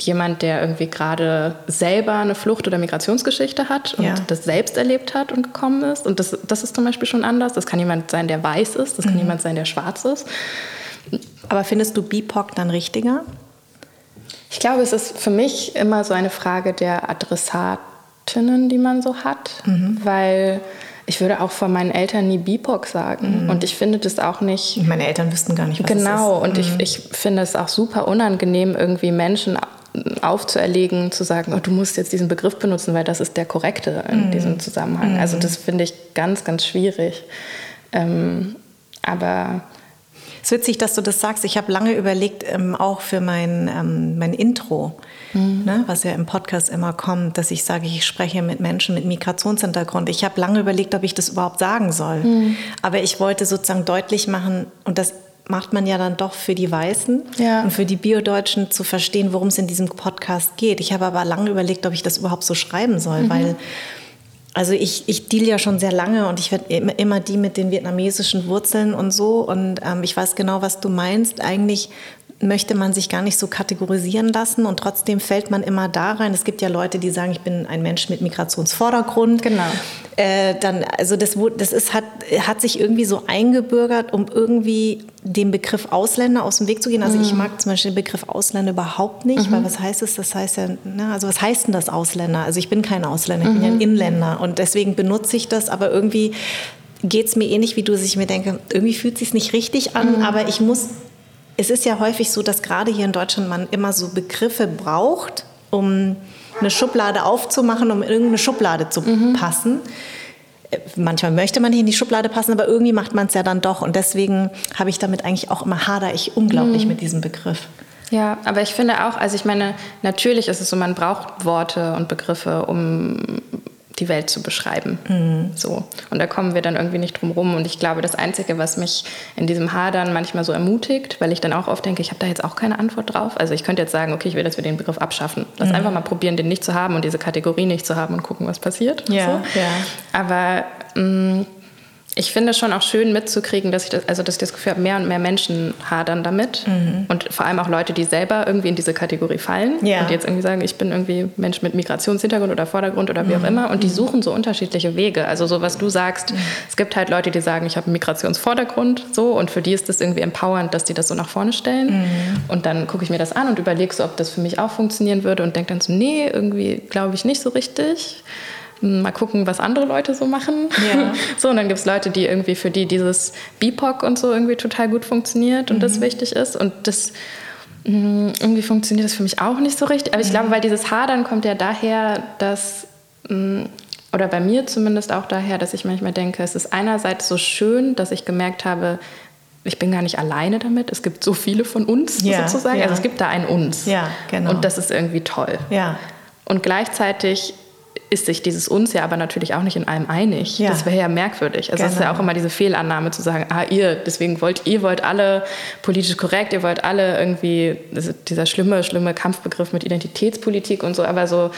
jemand, der irgendwie gerade selber eine Flucht- oder Migrationsgeschichte hat und ja. das selbst erlebt hat und gekommen ist. Und das, das ist zum Beispiel schon anders. Das kann jemand sein, der weiß ist. Das kann mhm. jemand sein, der schwarz ist. Aber findest du BIPOC dann richtiger? Ich glaube, es ist für mich immer so eine Frage der Adressatinnen, die man so hat, mhm. weil ich würde auch von meinen Eltern nie BIPOC sagen. Mhm. Und ich finde das auch nicht. Meine Eltern wüssten gar nicht, was Genau. Es ist. Und ich, mhm. ich finde es auch super unangenehm, irgendwie Menschen aufzuerlegen, zu sagen, oh, du musst jetzt diesen Begriff benutzen, weil das ist der korrekte in mhm. diesem Zusammenhang. Also mhm. das finde ich ganz, ganz schwierig. Ähm, aber es ist witzig, dass du das sagst. Ich habe lange überlegt, ähm, auch für mein, ähm, mein Intro, mhm. ne, was ja im Podcast immer kommt, dass ich sage, ich spreche mit Menschen mit Migrationshintergrund. Ich habe lange überlegt, ob ich das überhaupt sagen soll. Mhm. Aber ich wollte sozusagen deutlich machen, und das macht man ja dann doch für die Weißen ja. und für die Biodeutschen zu verstehen, worum es in diesem Podcast geht. Ich habe aber lange überlegt, ob ich das überhaupt so schreiben soll, mhm. weil also ich, ich deal ja schon sehr lange und ich werde immer, immer die mit den vietnamesischen Wurzeln und so. Und ähm, ich weiß genau, was du meinst. Eigentlich möchte man sich gar nicht so kategorisieren lassen und trotzdem fällt man immer da rein. Es gibt ja Leute, die sagen, ich bin ein Mensch mit Migrationsvordergrund. Genau. Äh, dann, also das, das ist, hat, hat sich irgendwie so eingebürgert, um irgendwie den Begriff Ausländer aus dem Weg zu gehen. Also mhm. ich mag zum Beispiel den Begriff Ausländer überhaupt nicht, mhm. weil was heißt es? Das heißt ja, ne, also was heißt denn das Ausländer? Also ich bin kein Ausländer, ich mhm. bin ja ein mhm. Inländer und deswegen benutze ich das, aber irgendwie geht es mir ähnlich wie du, dass ich mir denke, irgendwie fühlt es sich nicht richtig an, mhm. aber ich muss es ist ja häufig so, dass gerade hier in Deutschland man immer so Begriffe braucht, um eine Schublade aufzumachen, um in irgendeine Schublade zu mhm. passen. Äh, manchmal möchte man hier in die Schublade passen, aber irgendwie macht man es ja dann doch. Und deswegen habe ich damit eigentlich auch immer hader ich unglaublich mhm. mit diesem Begriff. Ja, aber ich finde auch, also ich meine, natürlich ist es so, man braucht Worte und Begriffe, um die Welt zu beschreiben. Mhm. So. Und da kommen wir dann irgendwie nicht drum rum. Und ich glaube, das Einzige, was mich in diesem Hadern manchmal so ermutigt, weil ich dann auch oft denke, ich habe da jetzt auch keine Antwort drauf. Also ich könnte jetzt sagen, okay, ich will, dass wir den Begriff abschaffen. Lass mhm. einfach mal probieren, den nicht zu haben und diese Kategorie nicht zu haben und gucken, was passiert. Ja, so. ja. Aber mh, mm, ich finde es schon auch schön mitzukriegen, dass ich das, also dass ich das Gefühl habe, mehr und mehr Menschen hadern damit. Mhm. Und vor allem auch Leute, die selber irgendwie in diese Kategorie fallen ja. und jetzt irgendwie sagen, ich bin irgendwie Mensch mit Migrationshintergrund oder Vordergrund oder wie mhm. auch immer. Und die mhm. suchen so unterschiedliche Wege. Also so, was du sagst, mhm. es gibt halt Leute, die sagen, ich habe einen Migrationsvordergrund so und für die ist das irgendwie empowernd, dass die das so nach vorne stellen. Mhm. Und dann gucke ich mir das an und überlege so, ob das für mich auch funktionieren würde und denke dann so, nee, irgendwie glaube ich nicht so richtig mal gucken, was andere Leute so machen. Ja. So, und dann gibt es Leute, die irgendwie für die dieses BIPOC und so irgendwie total gut funktioniert und mhm. das wichtig ist. Und das mm, irgendwie funktioniert das für mich auch nicht so richtig. Aber ich mhm. glaube, weil dieses Hadern kommt ja daher, dass mm, oder bei mir zumindest auch daher, dass ich manchmal denke, es ist einerseits so schön, dass ich gemerkt habe, ich bin gar nicht alleine damit. Es gibt so viele von uns ja, sozusagen. Ja. Also es gibt da ein uns. Ja, genau. Und das ist irgendwie toll. Ja. Und gleichzeitig ist sich dieses uns ja aber natürlich auch nicht in allem einig. Ja. Das wäre ja merkwürdig. Also es ist ja genau. auch immer diese Fehlannahme zu sagen, ah ihr, deswegen wollt ihr wollt alle politisch korrekt, ihr wollt alle irgendwie dieser schlimme schlimme Kampfbegriff mit Identitätspolitik und so, aber so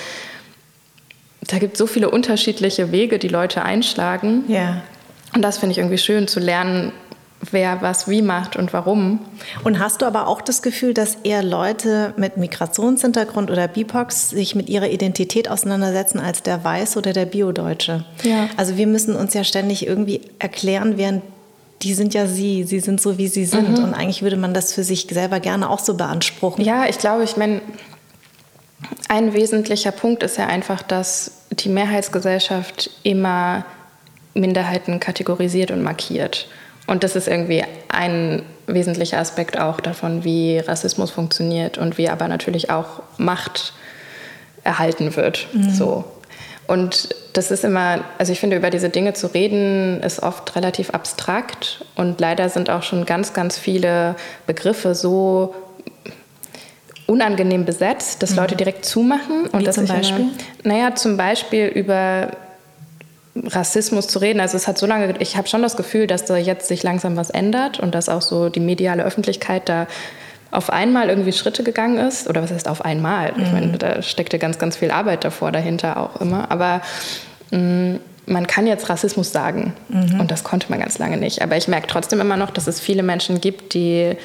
da gibt es so viele unterschiedliche Wege, die Leute einschlagen. Ja. Und das finde ich irgendwie schön zu lernen, wer was wie macht und warum. Und hast du aber auch das Gefühl, dass eher Leute mit Migrationshintergrund oder BIPOX sich mit ihrer Identität auseinandersetzen als der Weiß oder der Biodeutsche? Ja. Also wir müssen uns ja ständig irgendwie erklären, während die sind ja sie, sie sind so, wie sie sind. Mhm. Und eigentlich würde man das für sich selber gerne auch so beanspruchen. Ja, ich glaube, ich meine, ein wesentlicher Punkt ist ja einfach, dass die Mehrheitsgesellschaft immer Minderheiten kategorisiert und markiert. Und das ist irgendwie ein wesentlicher Aspekt auch davon, wie Rassismus funktioniert und wie aber natürlich auch Macht erhalten wird. Mhm. So. Und das ist immer, also ich finde, über diese Dinge zu reden, ist oft relativ abstrakt. Und leider sind auch schon ganz, ganz viele Begriffe so unangenehm besetzt, dass mhm. Leute direkt zumachen. Und Wie zum Beispiel? Immer, naja, zum Beispiel über Rassismus zu reden. Also es hat so lange, ich habe schon das Gefühl, dass da jetzt sich langsam was ändert und dass auch so die mediale Öffentlichkeit da auf einmal irgendwie Schritte gegangen ist. Oder was heißt auf einmal? Mhm. Ich meine, da steckte ganz, ganz viel Arbeit davor, dahinter auch immer. Aber mh, mm, man kann jetzt Rassismus sagen mhm. und das konnte man ganz lange nicht. Aber ich merke trotzdem immer noch, dass es viele Menschen gibt, die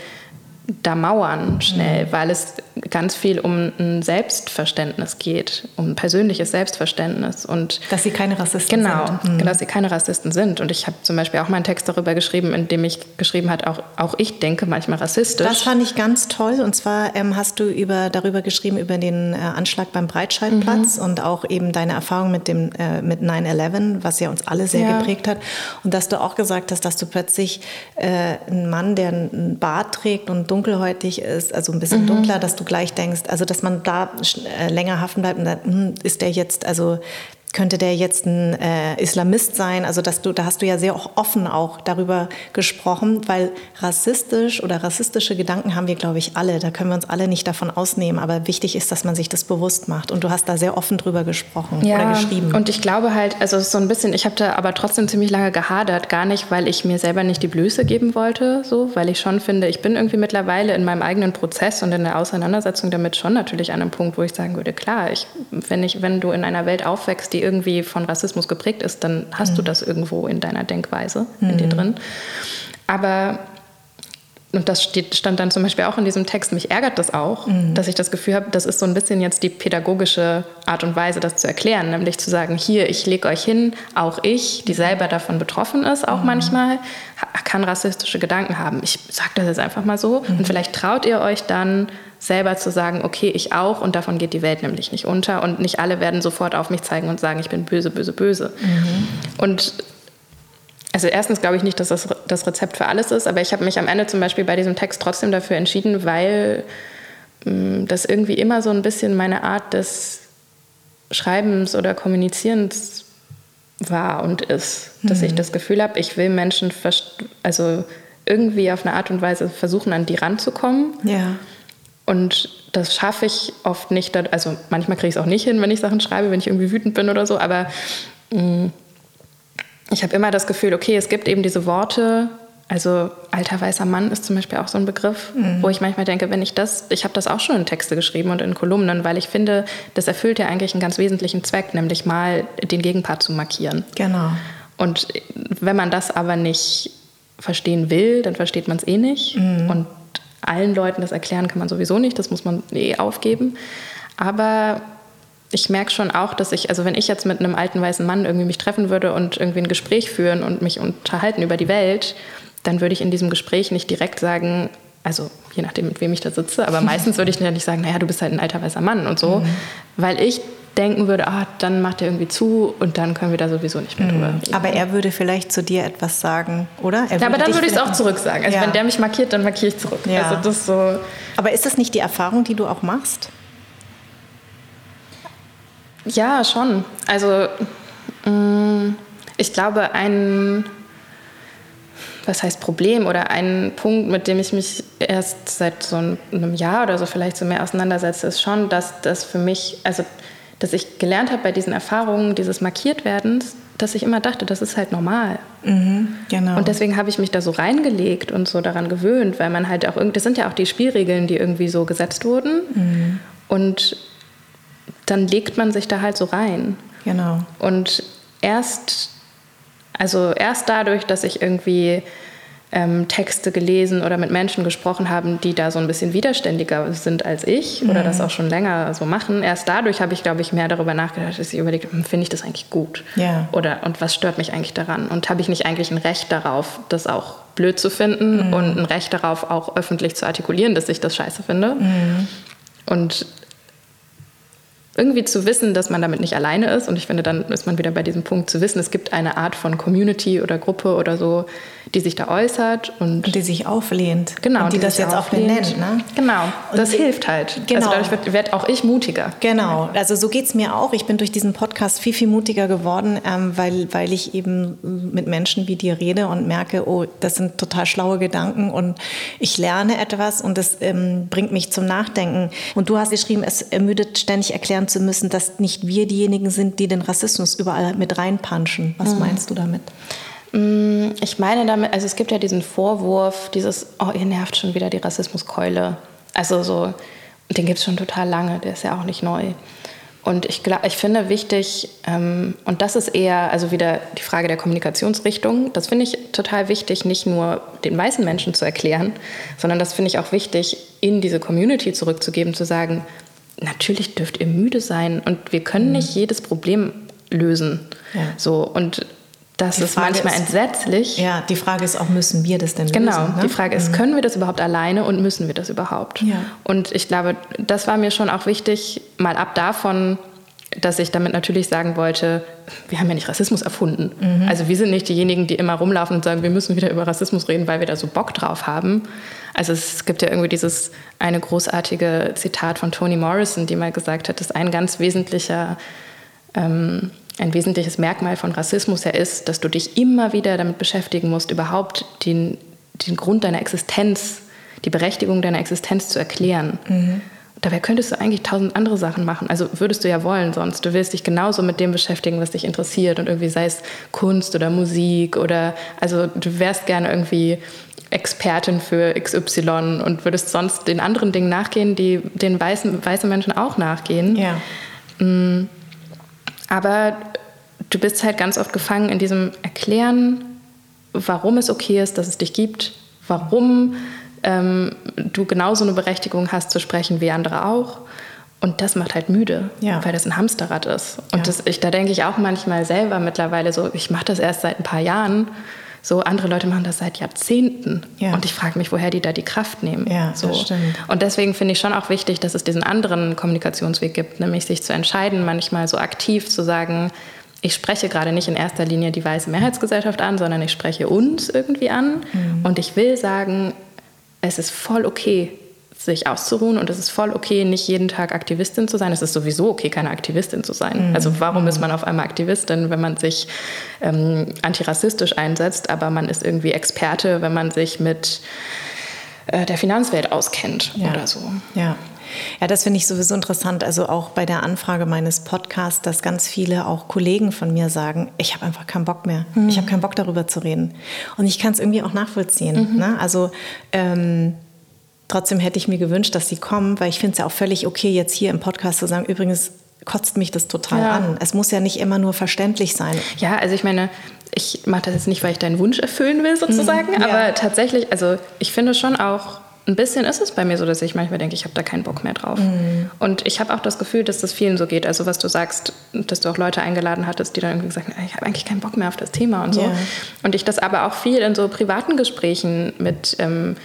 da mauern schnell, mhm. weil es ganz viel um ein Selbstverständnis geht, um ein persönliches Selbstverständnis und dass sie keine Rassisten genau, sind. Genau, mhm. dass sie keine Rassisten sind. Und ich habe zum Beispiel auch mal einen Text darüber geschrieben, in dem ich geschrieben hat, auch, auch ich denke manchmal rassistisch. Das fand ich ganz toll. Und zwar ähm, hast du über, darüber geschrieben über den äh, Anschlag beim Breitscheidplatz mhm. und auch eben deine Erfahrung mit dem äh, mit 9/11, was ja uns alle sehr ja. geprägt hat. Und dass du auch gesagt hast, dass du plötzlich äh, ein Mann, der einen Bart trägt und dunkelhäutig ist, also ein bisschen mhm. dunkler, dass du gleich denkst, also dass man da äh, länger haften bleibt und dann, hm, ist der jetzt, also könnte der jetzt ein äh, Islamist sein? Also dass du, da hast du ja sehr offen auch darüber gesprochen, weil rassistisch oder rassistische Gedanken haben wir, glaube ich, alle. Da können wir uns alle nicht davon ausnehmen. Aber wichtig ist, dass man sich das bewusst macht. Und du hast da sehr offen drüber gesprochen ja, oder geschrieben. Und ich glaube halt, also so ein bisschen, ich habe da aber trotzdem ziemlich lange gehadert, gar nicht, weil ich mir selber nicht die Blöße geben wollte, so, weil ich schon finde, ich bin irgendwie mittlerweile in meinem eigenen Prozess und in der Auseinandersetzung damit schon natürlich an einem Punkt, wo ich sagen würde, klar, ich, wenn ich, wenn du in einer Welt aufwächst, die irgendwie von Rassismus geprägt ist, dann hast mhm. du das irgendwo in deiner Denkweise, mhm. in dir mhm. drin. Aber und das steht, stand dann zum Beispiel auch in diesem Text, mich ärgert das auch, mhm. dass ich das Gefühl habe, das ist so ein bisschen jetzt die pädagogische Art und Weise, das zu erklären, nämlich zu sagen, hier, ich lege euch hin, auch ich, die selber davon betroffen ist, auch mhm. manchmal, kann rassistische Gedanken haben. Ich sage das jetzt einfach mal so mhm. und vielleicht traut ihr euch dann selber zu sagen, okay, ich auch und davon geht die Welt nämlich nicht unter und nicht alle werden sofort auf mich zeigen und sagen, ich bin böse, böse, böse. Mhm. Und also erstens glaube ich nicht, dass das das Rezept für alles ist, aber ich habe mich am Ende zum Beispiel bei diesem Text trotzdem dafür entschieden, weil mh, mm, das irgendwie immer so ein bisschen meine Art des Schreibens oder Kommunizierens war und ist, dass mhm. ich das Gefühl habe, ich will Menschen also irgendwie auf eine Art und Weise versuchen, an die ranzukommen. Ja. Und das schaffe ich oft nicht. Also manchmal kriege ich es auch nicht hin, wenn ich Sachen schreibe, wenn ich irgendwie wütend bin oder so. Aber mh, mm, ich habe immer das Gefühl, okay, es gibt eben diese Worte, also alter weißer Mann ist zum Beispiel auch so ein Begriff, mhm. wo ich manchmal denke, wenn ich das, ich habe das auch schon in Texte geschrieben und in Kolumnen, weil ich finde, das erfüllt ja eigentlich einen ganz wesentlichen Zweck, nämlich mal den Gegenpart zu markieren. Genau. Und wenn man das aber nicht verstehen will, dann versteht man es eh nicht. Mhm. Und allen Leuten das erklären kann man sowieso nicht, das muss man eh aufgeben. Aber ich merke schon auch, dass ich, also wenn ich jetzt mit einem alten weißen Mann irgendwie mich treffen würde und irgendwie ein Gespräch führen und mich unterhalten über die Welt, dann würde ich in diesem Gespräch nicht direkt sagen, also je nachdem, mit wem ich da sitze, aber meistens würde ich ja nicht sagen, naja, du bist halt ein alter weißer Mann und so, mhm. weil ich denken würde, ah, dann macht er irgendwie zu und dann können wir da sowieso nicht mehr drüber mhm. reden. Aber er würde vielleicht zu dir etwas sagen, oder? ja, aber dann würde ich es auch zurück sagen. Also ja. wenn der mich markiert, dann markiere ich zurück. Ja. Also das so. Aber ist das nicht die Erfahrung, die du auch machst? Ja, schon. Also mm, ich glaube, ein, was heißt Problem oder ein Punkt, mit dem ich mich erst seit so einem Jahr oder so vielleicht so mehr auseinandersetze, ist schon, dass das für mich, also dass ich gelernt habe bei diesen Erfahrungen dieses Markiertwerdens, dass ich immer dachte, das ist halt normal. Mhm, genau. Und deswegen habe ich mich da so reingelegt und so daran gewöhnt, weil man halt auch irgendwie, das sind ja auch die Spielregeln, die irgendwie so gesetzt wurden. Mhm. Und dann legt man sich da halt so rein. Genau. Und erst, also erst dadurch, dass ich irgendwie ähm, Texte gelesen oder mit Menschen gesprochen habe, die da so ein bisschen widerständiger sind als ich mhm. oder das auch schon länger so machen, erst dadurch habe ich, glaube ich, mehr darüber nachgedacht, dass ich überlegt hm, finde ich das eigentlich gut? Ja. Oder und was stört mich eigentlich daran? Und habe ich nicht eigentlich ein Recht darauf, das auch blöd zu finden mhm. und ein Recht darauf, auch öffentlich zu artikulieren, dass ich das scheiße finde? Mhm. Und irgendwie zu wissen, dass man damit nicht alleine ist. Und ich finde, dann ist man wieder bei diesem Punkt zu wissen, es gibt eine Art von Community oder Gruppe oder so, die sich da äußert und, und die sich auflehnt. Genau. Und die, die das jetzt auch benennt. Ne? Genau. Und das hilft halt. Also genau. Also dadurch werde werd auch ich mutiger. Genau. Also so geht es mir auch. Ich bin durch diesen Podcast viel, viel mutiger geworden, ähm, weil, weil ich eben mit Menschen wie dir rede und merke, oh, das sind total schlaue Gedanken und ich lerne etwas und das ähm, bringt mich zum Nachdenken. Und du hast geschrieben, es ermüdet ständig erklären zu müssen, dass nicht wir diejenigen sind, die den Rassismus überall mit reinpanschen. Was mhm. meinst du damit? Mm, ich meine damit, also es gibt ja diesen Vorwurf, dieses, oh, ihr nervt schon wieder die Rassismuskeule. Also so, den gibt es schon total lange, der ist ja auch nicht neu. Und ich, ich finde wichtig, ähm, und das ist eher, also wieder die Frage der Kommunikationsrichtung, das finde ich total wichtig, nicht nur den weißen Menschen zu erklären, sondern das finde ich auch wichtig, in diese Community zurückzugeben, zu sagen, natürlich dürft ihr müde sein und wir können mhm. nicht jedes Problem lösen. Ja. So, und das die ist Frage manchmal ist, entsetzlich. Ja, die Frage ist auch, müssen wir das denn genau, lösen? Genau, ne? die Frage ist, mhm. können wir das überhaupt alleine und müssen wir das überhaupt? Ja. Und ich glaube, das war mir schon auch wichtig, mal ab davon, dass ich damit natürlich sagen wollte, wir haben ja nicht Rassismus erfunden. Mhm. Also wir sind nicht diejenigen, die immer rumlaufen und sagen, wir müssen wieder über Rassismus reden, weil wir da so Bock drauf haben. Also es gibt ja irgendwie dieses eine großartige Zitat von Toni Morrison, die mal gesagt hat, dass ein ganz wesentlicher ähm, ein wesentliches Merkmal von Rassismus ja ist, dass du dich immer wieder damit beschäftigen musst, überhaupt den, den Grund deiner Existenz, die Berechtigung deiner Existenz zu erklären. Mhm. Dabei könntest du eigentlich tausend andere Sachen machen. Also würdest du ja wollen sonst. Du willst dich genauso mit dem beschäftigen, was dich interessiert und irgendwie sei es Kunst oder Musik oder also du wärst gerne irgendwie Expertin für XY und würdest sonst den anderen Dingen nachgehen, die den weißen, weißen Menschen auch nachgehen. Ja. Mhm. Aber du bist halt ganz oft gefangen in diesem Erklären, warum es okay ist, dass es dich gibt, warum ähm, du genauso eine Berechtigung hast zu sprechen wie andere auch. Und das macht halt müde, ja. weil das ein Hamsterrad ist. Und ja. das, ich, da denke ich auch manchmal selber mittlerweile so, ich mache das erst seit ein paar Jahren so andere Leute machen das seit Jahrzehnten. Ja. Und ich frage mich, woher die da die Kraft nehmen. Ja, so. das stimmt. Und deswegen finde ich schon auch wichtig, dass es diesen anderen Kommunikationsweg gibt, nämlich sich zu entscheiden, manchmal so aktiv zu sagen, ich spreche gerade nicht in erster Linie die weiße Mehrheitsgesellschaft an, sondern ich spreche uns irgendwie an. Mhm. Und ich will sagen, es ist voll okay, sich auszuruhen und es ist voll okay, nicht jeden Tag Aktivistin zu sein. Es ist sowieso okay, keine Aktivistin zu sein. Mhm. Also warum ist man auf einmal Aktivistin, wenn man sich ähm, antirassistisch einsetzt, aber man ist irgendwie Experte, wenn man sich mit äh, der Finanzwelt auskennt ja. oder so. Ja. Ja, das finde ich sowieso interessant. Also auch bei der Anfrage meines Podcasts, dass ganz viele auch Kollegen von mir sagen, ich habe einfach keinen Bock mehr. Mhm. Ich habe keinen Bock darüber zu reden. Und ich kann es irgendwie auch nachvollziehen. Mhm. Ne? Also ähm, Trotzdem hätte ich mir gewünscht, dass sie kommen, weil ich finde es ja auch völlig okay, jetzt hier im Podcast zu sagen, übrigens kotzt mich das total ja. an. Es muss ja nicht immer nur verständlich sein. Ja, also ich meine, ich mache das jetzt nicht, weil ich deinen Wunsch erfüllen will sozusagen, mhm, ja. aber tatsächlich, also ich finde schon auch, ein bisschen ist es bei mir so, dass ich manchmal denke, ich habe da keinen Bock mehr drauf. Mhm. Und ich habe auch das Gefühl, dass das vielen so geht. Also was du sagst, dass du auch Leute eingeladen hattest, die dann irgendwie gesagt haben, ich habe eigentlich keinen Bock mehr auf das Thema und so. Yeah. Und ich das aber auch viel in so privaten Gesprächen mit ähm,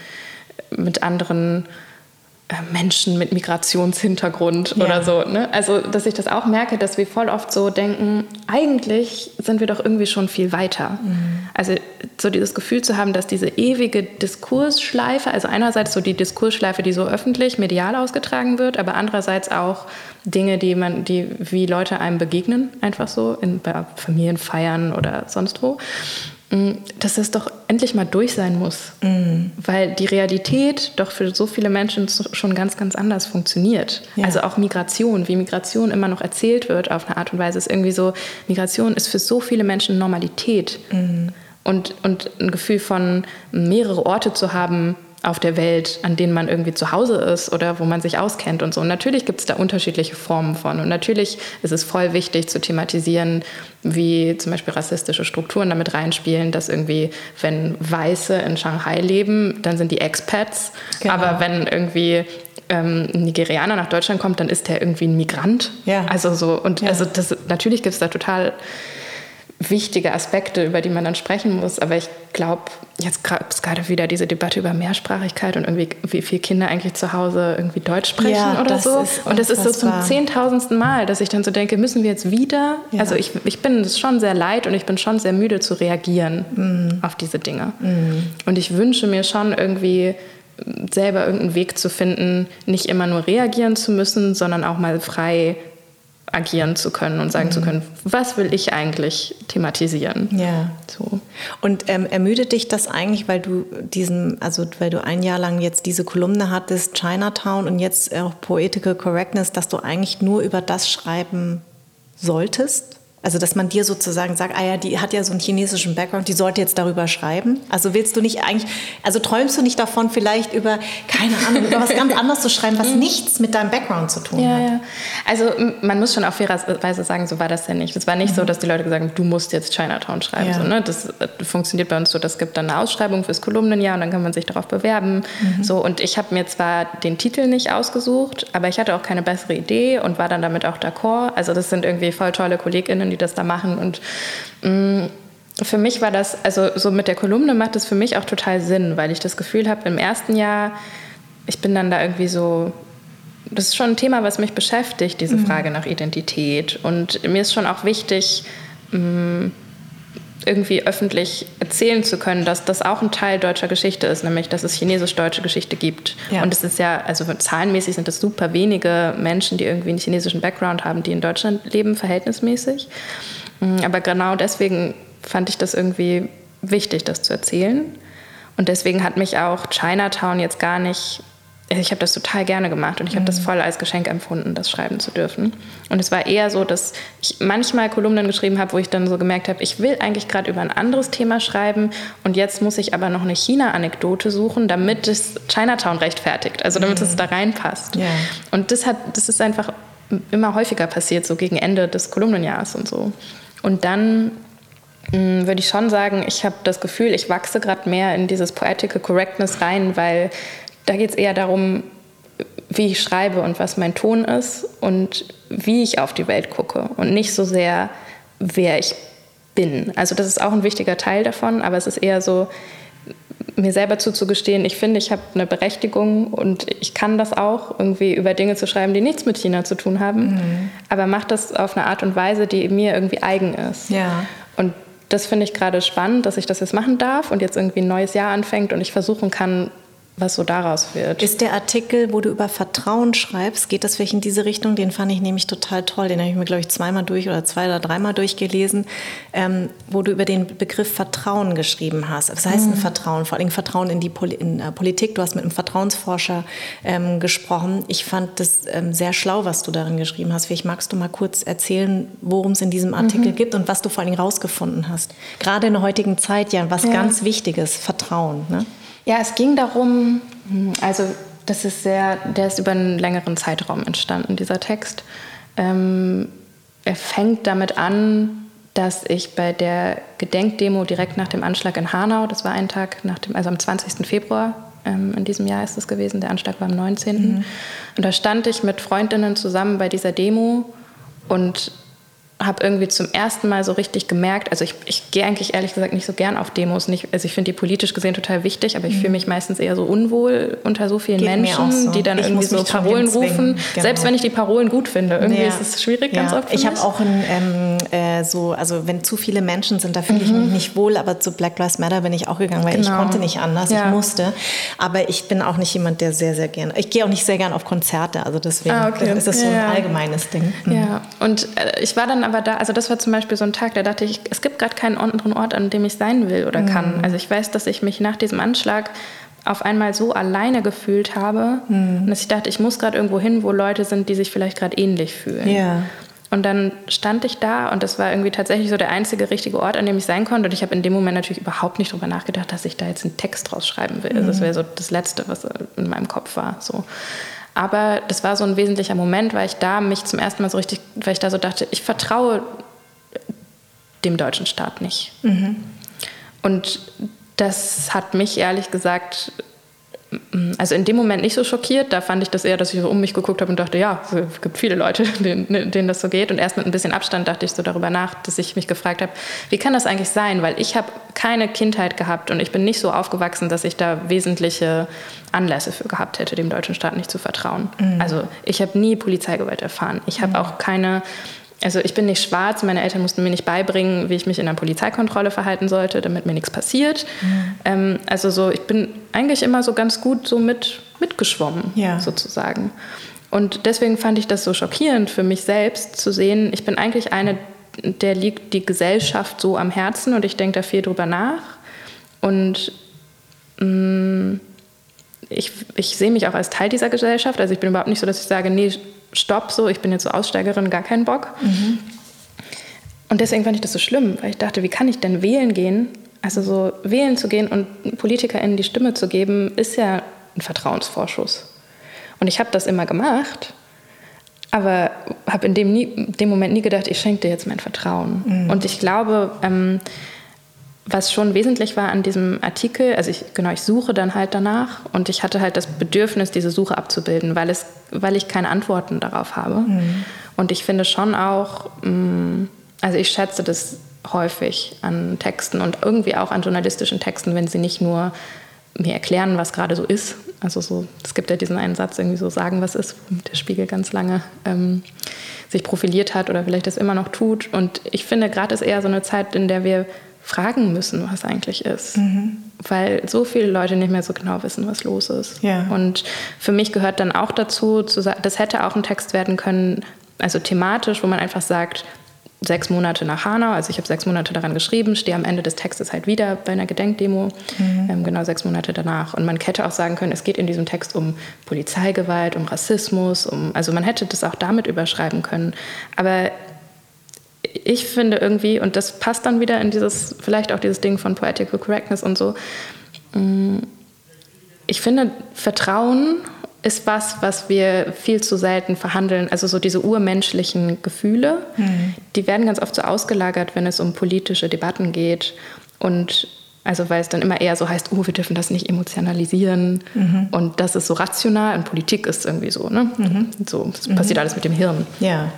mit anderen Menschen mit Migrationshintergrund ja. oder so. Ne? Also, dass ich das auch merke, dass wir voll oft so denken, eigentlich sind wir doch irgendwie schon viel weiter. Mhm. Also so dieses Gefühl zu haben, dass diese ewige Diskursschleife, also einerseits so die Diskursschleife, die so öffentlich, medial ausgetragen wird, aber andererseits auch Dinge, die man, die wie Leute einem begegnen, einfach so in bei Familienfeiern oder sonst wo dass es doch endlich mal durch sein muss. Mhm. Weil die Realität doch für so viele Menschen schon ganz, ganz anders funktioniert. Ja. Also auch Migration, wie Migration immer noch erzählt wird auf eine Art und Weise, ist irgendwie so, Migration ist für so viele Menschen Normalität. Mhm. Und, und ein Gefühl von mehrere Orte zu haben, auf der Welt, an denen man irgendwie zu Hause ist oder wo man sich auskennt und so. Und natürlich gibt es da unterschiedliche Formen von. Und natürlich ist es voll wichtig zu thematisieren, wie zum Beispiel rassistische Strukturen damit reinspielen, dass irgendwie, wenn Weiße in Shanghai leben, dann sind die Expats. Genau. Aber wenn irgendwie ähm, ein Nigerianer nach Deutschland kommt, dann ist der irgendwie ein Migrant. Ja. Also so, und ja. also das, natürlich gibt es da total wichtige Aspekte, über die man dann sprechen muss. Aber ich glaube, jetzt gab es gerade wieder diese Debatte über Mehrsprachigkeit und irgendwie, wie viele Kinder eigentlich zu Hause irgendwie Deutsch sprechen ja, oder so. Und das ist so zum zehntausendsten Mal, dass ich dann so denke, müssen wir jetzt wieder? Ja. Also ich, ich bin es schon sehr leid und ich bin schon sehr müde zu reagieren mhm. auf diese Dinge. Mhm. Und ich wünsche mir schon irgendwie selber irgendeinen Weg zu finden, nicht immer nur reagieren zu müssen, sondern auch mal frei agieren zu können und sagen mhm. zu können, was will ich eigentlich thematisieren. Ja. So. Und ähm, ermüdet dich das eigentlich, weil du diesen, also weil du ein Jahr lang jetzt diese Kolumne hattest, Chinatown und jetzt auch Poetical Correctness, dass du eigentlich nur über das schreiben solltest? Also, dass man dir sozusagen sagt, ah ja, die hat ja so einen chinesischen Background, die sollte jetzt darüber schreiben. Also willst du nicht eigentlich, also träumst du nicht davon, vielleicht über, keine Ahnung, über was ganz anderes zu schreiben, was nichts mit deinem Background zu tun ja, hat? Ja, also man muss schon auf fairerweise sagen, so war das ja nicht. Es war nicht mhm. so, dass die Leute gesagt haben, du musst jetzt Chinatown schreiben. Ja. So, ne? Das äh, funktioniert bei uns so, das gibt dann eine Ausschreibung fürs Kolumnenjahr und dann kann man sich darauf bewerben. Mhm. So, und ich habe mir zwar den Titel nicht ausgesucht, aber ich hatte auch keine bessere Idee und war dann damit auch d'accord. Also das sind irgendwie voll tolle KollegInnen, die das da machen. Und mh, mm, für mich war das, also so mit der Kolumne macht das für mich auch total Sinn, weil ich das Gefühl habe, im ersten Jahr, ich bin dann da irgendwie so das ist schon ein Thema, was mich beschäftigt, diese mhm. Frage nach Identität. Und mir ist schon auch wichtig, mm, irgendwie öffentlich erzählen zu können, dass das auch ein Teil deutscher Geschichte ist, nämlich dass es chinesisch-deutsche Geschichte gibt. Ja. Und es ist ja, also zahlenmäßig sind es super wenige Menschen, die irgendwie einen chinesischen Background haben, die in Deutschland leben, verhältnismäßig. Mm, aber genau deswegen fand ich das irgendwie wichtig, das zu erzählen. Und deswegen hat mich auch Chinatown jetzt gar nicht ich habe das total gerne gemacht und ich habe das mhm. voll als Geschenk empfunden, das schreiben zu dürfen. Und es war eher so, dass ich manchmal Kolumnen geschrieben habe, wo ich dann so gemerkt habe, ich will eigentlich gerade über ein anderes Thema schreiben und jetzt muss ich aber noch eine China-Anekdote suchen, damit es Chinatown rechtfertigt, also damit mhm. es da reinpasst. Ja. Und das hat, das ist einfach immer häufiger passiert, so gegen Ende des Kolumnenjahres und so. Und dann mm, würde ich schon sagen, ich habe das Gefühl, ich wachse gerade mehr in dieses Poetical Correctness rein, weil da geht es eher darum, wie ich schreibe und was mein Ton ist und wie ich auf die Welt gucke und nicht so sehr, wer ich bin. Also das ist auch ein wichtiger Teil davon, aber es ist eher so, mir selber zuzugestehen, ich finde, ich habe eine Berechtigung und ich kann das auch, irgendwie über Dinge zu schreiben, die nichts mit China zu tun haben, mhm. aber mache das auf eine Art und Weise, die mir irgendwie eigen ist. Ja. Und das finde ich gerade spannend, dass ich das jetzt machen darf und jetzt irgendwie ein neues Jahr anfängt und ich versuchen kann, was so daraus wird. Ist der Artikel, wo du über Vertrauen schreibst, geht das vielleicht in diese Richtung? Den fand ich nämlich total toll. Den habe ich mir, glaube ich, zweimal durch oder zwei oder dreimal durchgelesen, ähm, wo du über den Begriff Vertrauen geschrieben hast. Was heißt mhm. ein Vertrauen? Vor allem Vertrauen in die Poli in, äh, Politik. Du hast mit einem Vertrauensforscher ähm, gesprochen. Ich fand das ähm, sehr schlau, was du darin geschrieben hast. Vielleicht magst du mal kurz erzählen, worum es in diesem Artikel mhm. geht und was du vor allem rausgefunden hast. Gerade in der heutigen Zeit ja was ja. ganz Wichtiges, Vertrauen. Ne? Ja, es ging darum, also das ist sehr, der ist über einen längeren Zeitraum entstanden, dieser Text. Ähm, er fängt damit an, dass ich bei der Gedenkdemo direkt nach dem Anschlag in Hanau, das war ein Tag nach dem, also am 20. Februar ähm, in diesem Jahr ist es gewesen, der Anschlag war am 19. Mhm. Und da stand ich mit Freundinnen zusammen bei dieser Demo und habe irgendwie zum ersten Mal so richtig gemerkt, also ich, ich gehe eigentlich ehrlich gesagt nicht so gern auf Demos, nicht, also ich finde die politisch gesehen total wichtig, aber ich mhm. fühle mich meistens eher so unwohl unter so vielen Geht Menschen, so. die dann ich irgendwie so Parolen rufen, genau. selbst wenn ich die Parolen gut finde. Irgendwie ja. ist es schwierig ja. ganz oft. Ich habe auch ein, ähm, äh, so, also wenn zu viele Menschen sind, da fühle ich mhm. mich nicht wohl, aber zu Black Lives Matter bin ich auch gegangen, weil genau. ich konnte nicht anders, ja. ich musste. Aber ich bin auch nicht jemand, der sehr, sehr gerne, ich gehe auch nicht sehr gern auf Konzerte, also deswegen ah, okay. ist das so ein allgemeines Ding. Mhm. Ja, und äh, ich war dann aber da, also das war zum Beispiel so ein Tag, da dachte ich, es gibt gerade keinen anderen Ort, an dem ich sein will oder kann. Mhm. Also ich weiß, dass ich mich nach diesem Anschlag auf einmal so alleine gefühlt habe, mhm. dass ich dachte, ich muss gerade irgendwo hin, wo Leute sind, die sich vielleicht gerade ähnlich fühlen. Ja. Und dann stand ich da und das war irgendwie tatsächlich so der einzige richtige Ort, an dem ich sein konnte. Und ich habe in dem Moment natürlich überhaupt nicht darüber nachgedacht, dass ich da jetzt einen Text draus schreiben will. Mhm. Also das wäre so das Letzte, was in meinem Kopf war. So. Aber das war so ein wesentlicher Moment, weil ich da mich zum ersten Mal so richtig, weil ich da so dachte, ich vertraue dem deutschen Staat nicht. Mhm. Und das hat mich ehrlich gesagt, also in dem Moment nicht so schockiert. Da fand ich das eher, dass ich so um mich geguckt habe und dachte, ja, es gibt viele Leute, denen, denen das so geht. Und erst mit ein bisschen Abstand dachte ich so darüber nach, dass ich mich gefragt habe, wie kann das eigentlich sein? Weil ich habe keine Kindheit gehabt und ich bin nicht so aufgewachsen, dass ich da wesentliche Anlässe für gehabt hätte, dem deutschen Staat nicht zu vertrauen. Mhm. Also ich habe nie Polizeigewalt erfahren. Ich habe mhm. auch keine also ich bin nicht schwarz, meine Eltern mussten mir nicht beibringen, wie ich mich in einer Polizeikontrolle verhalten sollte, damit mir nichts passiert. Mhm. Ähm, also so, ich bin eigentlich immer so ganz gut so mit, mitgeschwommen, ja. sozusagen. Und deswegen fand ich das so schockierend für mich selbst zu sehen, ich bin eigentlich eine, der liegt die Gesellschaft so am Herzen und ich denke da viel drüber nach. Und mh, mm, ich, ich sehe mich auch als Teil dieser Gesellschaft. Also ich bin überhaupt nicht so, dass ich sage, nee, stopp, so, ich bin jetzt so Aussteigerin, gar keinen Bock. Mhm. Und deswegen fand ich das so schlimm, weil ich dachte, wie kann ich denn wählen gehen? Also so wählen zu gehen und PolitikerInnen die Stimme zu geben, ist ja ein Vertrauensvorschuss. Und ich habe das immer gemacht, aber habe in dem, nie, dem Moment nie gedacht, ich schenke dir jetzt mein Vertrauen. Mhm. Und ich glaube, ähm, was schon wesentlich war an diesem Artikel, also ich, genau, ich suche dann halt danach und ich hatte halt das Bedürfnis, diese Suche abzubilden, weil, es, weil ich keine Antworten darauf habe. Mhm. Und ich finde schon auch, mm, also ich schätze das häufig an Texten und irgendwie auch an journalistischen Texten, wenn sie nicht nur mir erklären, was gerade so ist. Also so, es gibt ja diesen einen Satz, irgendwie so sagen, was ist, der Spiegel ganz lange ähm, sich profiliert hat oder vielleicht das immer noch tut. Und ich finde, gerade ist eher so eine Zeit, in der wir fragen müssen, was eigentlich ist. Mhm. Weil so viele Leute nicht mehr so genau wissen, was los ist. Ja. Und für mich gehört dann auch dazu, das hätte auch ein Text werden können, also thematisch, wo man einfach sagt, sechs Monate nach Hanau, also ich habe sechs Monate daran geschrieben, stehe am Ende des Textes halt wieder bei einer Gedenkdemo, mhm. ähm, genau sechs Monate danach. Und man hätte auch sagen können, es geht in diesem Text um Polizeigewalt, um Rassismus, um, also man hätte das auch damit überschreiben können. Aber ich finde irgendwie, und das passt dann wieder in dieses, vielleicht auch dieses Ding von Poetical Correctness und so, mm, ich finde, Vertrauen ist was, was wir viel zu selten verhandeln. Also so diese urmenschlichen Gefühle, mhm. die werden ganz oft so ausgelagert, wenn es um politische Debatten geht. Und also weil es dann immer eher so heißt, oh, wir dürfen das nicht emotionalisieren mhm. und das ist so rational und Politik ist irgendwie so, ne? Mhm. So, das passiert mhm. alles mit dem Hirn. Ja.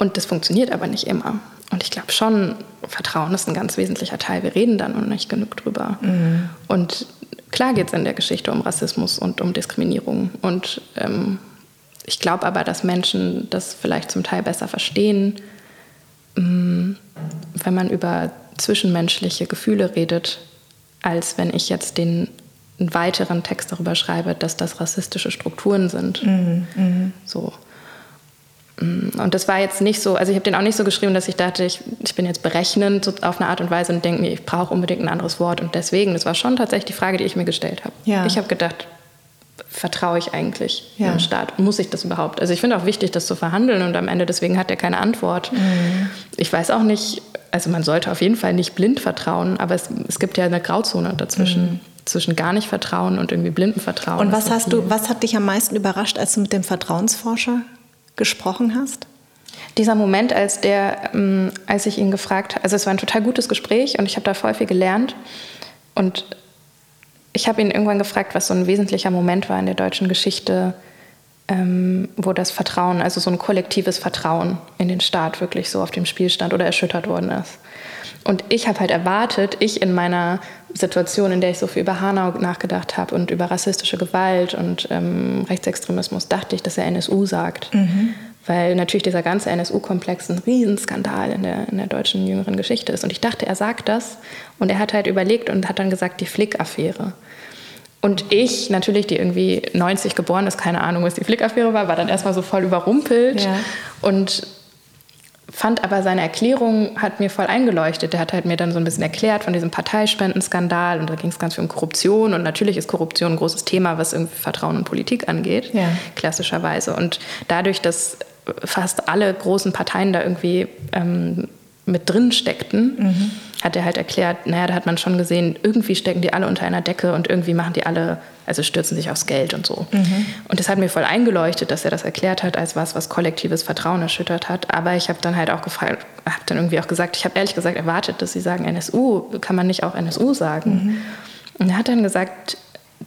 Und das funktioniert aber nicht immer. Und ich glaube schon, Vertrauen ist ein ganz wesentlicher Teil. Wir reden dann noch nicht genug drüber. Mhm. Und klar geht es in der Geschichte um Rassismus und um Diskriminierung. Und ähm, ich glaube aber, dass Menschen das vielleicht zum Teil besser verstehen, ähm, wenn man über zwischenmenschliche Gefühle redet, als wenn ich jetzt den einen weiteren Text darüber schreibe, dass das rassistische Strukturen sind. Mhm, mh. So. Mm, und das war jetzt nicht so, also ich habe den auch nicht so geschrieben, dass ich dachte, ich, ich bin jetzt berechnend so auf eine Art und Weise und denke mir, ich brauche unbedingt ein anderes Wort. Und deswegen, das war schon tatsächlich die Frage, die ich mir gestellt habe. Ja. Ich habe gedacht, vertraue ich eigentlich ja. dem Staat? Muss ich das überhaupt? Also ich finde auch wichtig, das zu verhandeln und am Ende deswegen hat er keine Antwort. Mhm. Ich weiß auch nicht, also man sollte auf jeden Fall nicht blind vertrauen, aber es, es gibt ja eine Grauzone dazwischen. Mhm zwischen gar nicht Vertrauen und irgendwie blinden Vertrauen. Und was hast du, was hat dich am meisten überrascht, als du mit dem Vertrauensforscher gesprochen hast? Dieser Moment, als, der, ähm, als ich ihn gefragt habe, also es war ein total gutes Gespräch und ich habe da voll viel gelernt. Und ich habe ihn irgendwann gefragt, was so ein wesentlicher Moment war in der deutschen Geschichte, ähm, wo das Vertrauen, also so ein kollektives Vertrauen in den Staat wirklich so auf dem Spiel stand oder erschüttert worden ist. Und ich habe halt erwartet, ich in meiner Situation, in der ich so viel über Hanau nachgedacht habe und über rassistische Gewalt und ähm, Rechtsextremismus, dachte ich, dass er NSU sagt. Mhm. Weil natürlich dieser ganze NSU-Komplex ein Riesenskandal in der, in der deutschen jüngeren Geschichte ist. Und ich dachte, er sagt das. Und er hat halt überlegt und hat dann gesagt, die Flick-Affäre. Und ich, natürlich, die irgendwie 90 geboren ist, keine Ahnung, was die Flick-Affäre war, war dann erstmal so voll überrumpelt. Ja. Und fand aber seine Erklärung hat mir voll eingeleuchtet. Der hat halt mir dann so ein bisschen erklärt von diesem Parteispendenskandal und da ging es ganz viel um Korruption und natürlich ist Korruption ein großes Thema, was irgendwie Vertrauen in Politik angeht, ja. klassischerweise. Und dadurch, dass fast alle großen Parteien da irgendwie ähm, mit drin steckten, mhm. hat er halt erklärt, naja, da hat man schon gesehen, irgendwie stecken die alle unter einer Decke und irgendwie machen die alle, also stürzen sich aufs Geld und so. Mhm. Und das hat mir voll eingeleuchtet, dass er das erklärt hat als was, was kollektives Vertrauen erschüttert hat. Aber ich habe dann halt auch gefragt, habe dann irgendwie auch gesagt, ich habe ehrlich gesagt erwartet, dass sie sagen NSU, kann man nicht auch NSU sagen? Mhm. Und er hat dann gesagt,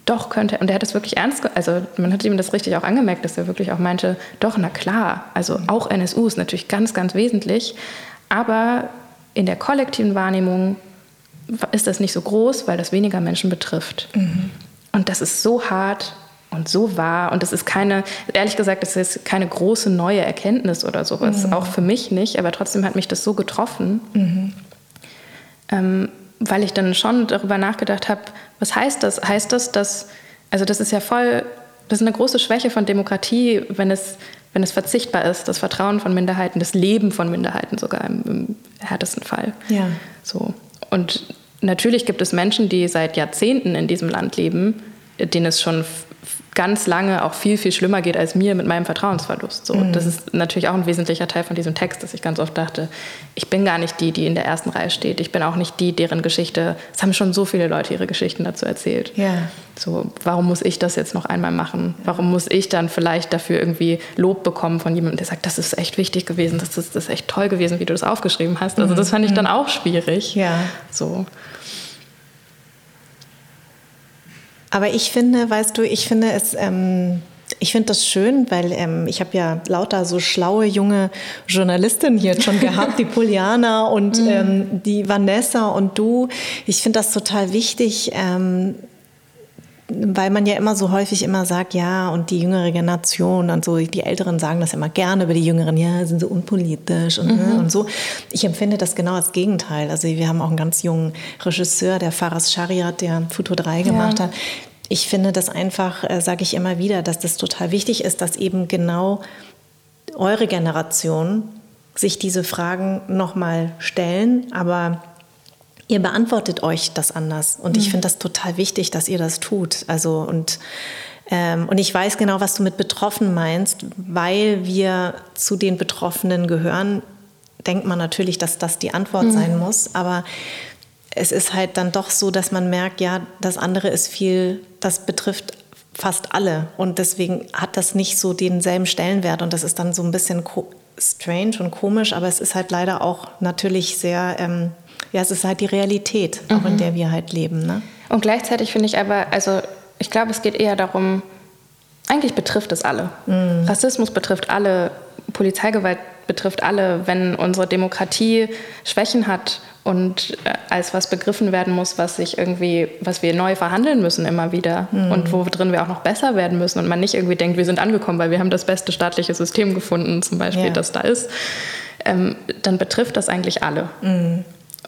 doch könnte, und er hat das wirklich ernst, also man hat ihm das richtig auch angemerkt, dass er wirklich auch meinte, doch, na klar, also auch NSU ist natürlich ganz, ganz wesentlich, aber in der kollektiven Wahrnehmung ist das nicht so groß, weil das weniger Menschen betrifft. Mhm. Und das ist so hart und so wahr. Und das ist keine, ehrlich gesagt, das ist keine große neue Erkenntnis oder sowas. Mhm. Auch für mich nicht, aber trotzdem hat mich das so getroffen. Mhm. Ähm, weil ich dann schon darüber nachgedacht habe, was heißt das? Heißt das, dass, also das ist ja voll, das ist eine große Schwäche von Demokratie, wenn es wenn es verzichtbar ist, das Vertrauen von Minderheiten, das Leben von Minderheiten sogar im, im härtesten Fall. Ja. So. Und natürlich gibt es Menschen, die seit Jahrzehnten in diesem Land leben, denen es schon ganz lange auch viel, viel schlimmer geht als mir mit meinem Vertrauensverlust. So, mhm. Das ist natürlich auch ein wesentlicher Teil von diesem Text, dass ich ganz oft dachte, ich bin gar nicht die, die in der ersten Reihe steht. Ich bin auch nicht die, deren Geschichte, es haben schon so viele Leute ihre Geschichten dazu erzählt. Ja. So, warum muss ich das jetzt noch einmal machen? Warum muss ich dann vielleicht dafür irgendwie Lob bekommen von jemandem, der sagt, das ist echt wichtig gewesen, das ist, das ist echt toll gewesen, wie du das aufgeschrieben hast. Also das fand ich dann mhm. auch schwierig. Ja. So. Aber ich finde, weißt du, ich finde es, ähm, ich finde das schön, weil ähm, ich habe ja lauter so schlaue junge Journalistinnen hier schon gehabt, die Poliana und mhm. ähm, die Vanessa und du. Ich finde das total wichtig, ähm, weil man ja immer so häufig immer sagt, ja, und die jüngere Generation und so, die Älteren sagen das immer gerne über die Jüngeren, ja, sind so unpolitisch und, ne, mhm. und so. Ich empfinde das genau als Gegenteil. Also wir haben auch einen ganz jungen Regisseur, der Faras Shariat, der Futur 3 gemacht ja. hat. Ich finde das einfach, äh, sage ich immer wieder, dass das total wichtig ist, dass eben genau eure Generation sich diese Fragen nochmal stellen, aber ihr beantwortet euch das anders. Und ich mhm. finde das total wichtig, dass ihr das tut. Also und ähm, und ich weiß genau, was du mit betroffen meinst, weil wir zu den Betroffenen gehören, denkt man natürlich, dass das die Antwort mhm. sein muss. Aber es ist halt dann doch so, dass man merkt, ja, das andere ist viel, das betrifft fast alle. Und deswegen hat das nicht so denselben Stellenwert. Und das ist dann so ein bisschen strange und komisch, aber es ist halt leider auch natürlich sehr ähm, ja, es ist halt die Realität, mhm. auch in mhm. der wir halt leben. Ne? Und gleichzeitig finde ich aber, also ich glaube, es geht eher darum, eigentlich betrifft es alle. Mhm. Rassismus betrifft alle, Polizeigewalt betrifft alle, wenn unsere Demokratie Schwächen hat und äh, als was begriffen werden muss, was sich irgendwie, was wir neu verhandeln müssen immer wieder mhm. und wo drin wir auch noch besser werden müssen und man nicht irgendwie denkt, wir sind angekommen, weil wir haben das beste staatliche System gefunden, zum Beispiel, ja. das da ist, ähm, dann betrifft das eigentlich alle. Mhm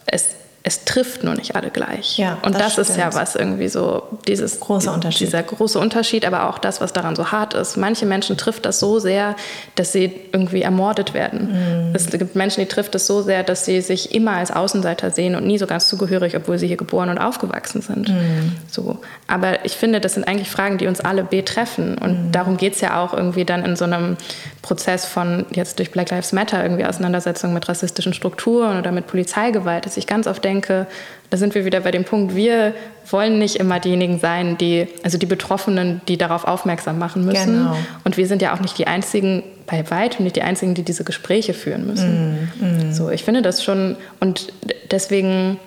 es, es trifft nur nicht alle gleich. Ja, und das, das ist ja was irgendwie so, dieses große Unterschied. dieser große Unterschied, aber auch das, was daran so hart ist. Manche Menschen trifft das so sehr, dass sie irgendwie ermordet werden. Mhm. Es gibt Menschen, die trifft es so sehr, dass sie sich immer als Außenseiter sehen und nie so ganz zugehörig, obwohl sie hier geboren und aufgewachsen sind. Mhm. So. Aber ich finde, das sind eigentlich Fragen, die uns alle betreffen. Und mhm. darum geht es ja auch irgendwie dann in so einem Prozess von jetzt durch Black Lives Matter irgendwie Auseinandersetzungen mit rassistischen Strukturen oder mit Polizeigewalt, dass ich ganz oft denke, da sind wir wieder bei dem Punkt, wir wollen nicht immer diejenigen sein, die, also die Betroffenen, die darauf aufmerksam machen müssen. Genau. Und wir sind ja auch nicht die einzigen, bei weitem nicht die einzigen, die diese Gespräche führen müssen. Mm, mm. So, ich finde das schon, und deswegen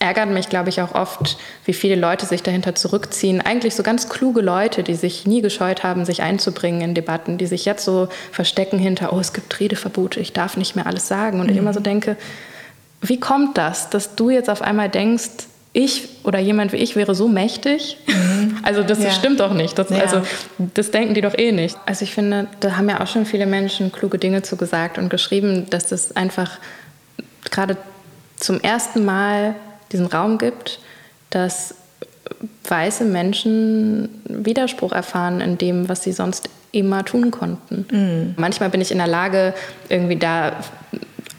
ärgert mich, glaube ich, auch oft, wie viele Leute sich dahinter zurückziehen. Eigentlich so ganz kluge Leute, die sich nie gescheut haben, sich einzubringen in Debatten, die sich jetzt so verstecken hinter, oh, es gibt Redeverbote, ich darf nicht mehr alles sagen. Und mhm. ich immer so denke, wie kommt das, dass du jetzt auf einmal denkst, ich oder jemand wie ich wäre so mächtig? Mhm. Also das ja. stimmt doch nicht. Das, ja. Also das denken die doch eh nicht. Also ich finde, da haben ja auch schon viele Menschen kluge Dinge zu gesagt und geschrieben, dass das einfach gerade zum ersten Mal diesen Raum gibt, dass weiße Menschen Widerspruch erfahren in dem, was sie sonst immer tun konnten. Mhm. Manchmal bin ich in der Lage, irgendwie da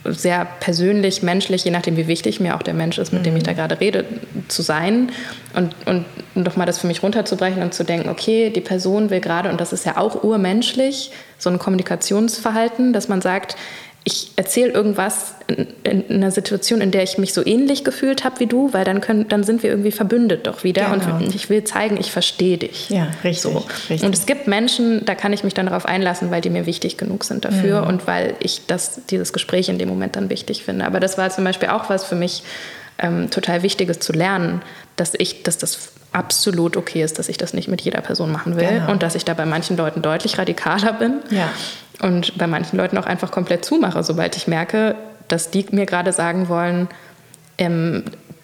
sehr persönlich, menschlich, je nachdem, wie wichtig mir auch der Mensch ist, mit mhm. dem ich da mhm. gerade rede, zu sein und, und doch mal das für mich runterzubrechen und zu denken, okay, die Person will gerade, und das ist ja auch urmenschlich, so ein Kommunikationsverhalten, dass man sagt, ich erzähle irgendwas in, in, einer Situation, in der ich mich so ähnlich gefühlt habe wie du, weil dann, können, dann sind wir irgendwie verbündet doch wieder. Genau. Und ich will zeigen, ich verstehe dich. Ja, richtig, so. richtig. Und es gibt Menschen, da kann ich mich dann darauf einlassen, weil die mir wichtig genug sind dafür mhm. und weil ich das, dieses Gespräch in dem Moment dann wichtig finde. Aber das war zum Beispiel auch was für mich ähm, total Wichtiges zu lernen, dass ich, dass das absolut okay ist, dass ich das nicht mit jeder Person machen will genau. und dass ich da bei manchen Leuten deutlich radikaler bin. Ja und bei manchen Leuten auch einfach komplett zumache, sobald ich merke, dass die mir gerade sagen wollen, ähm,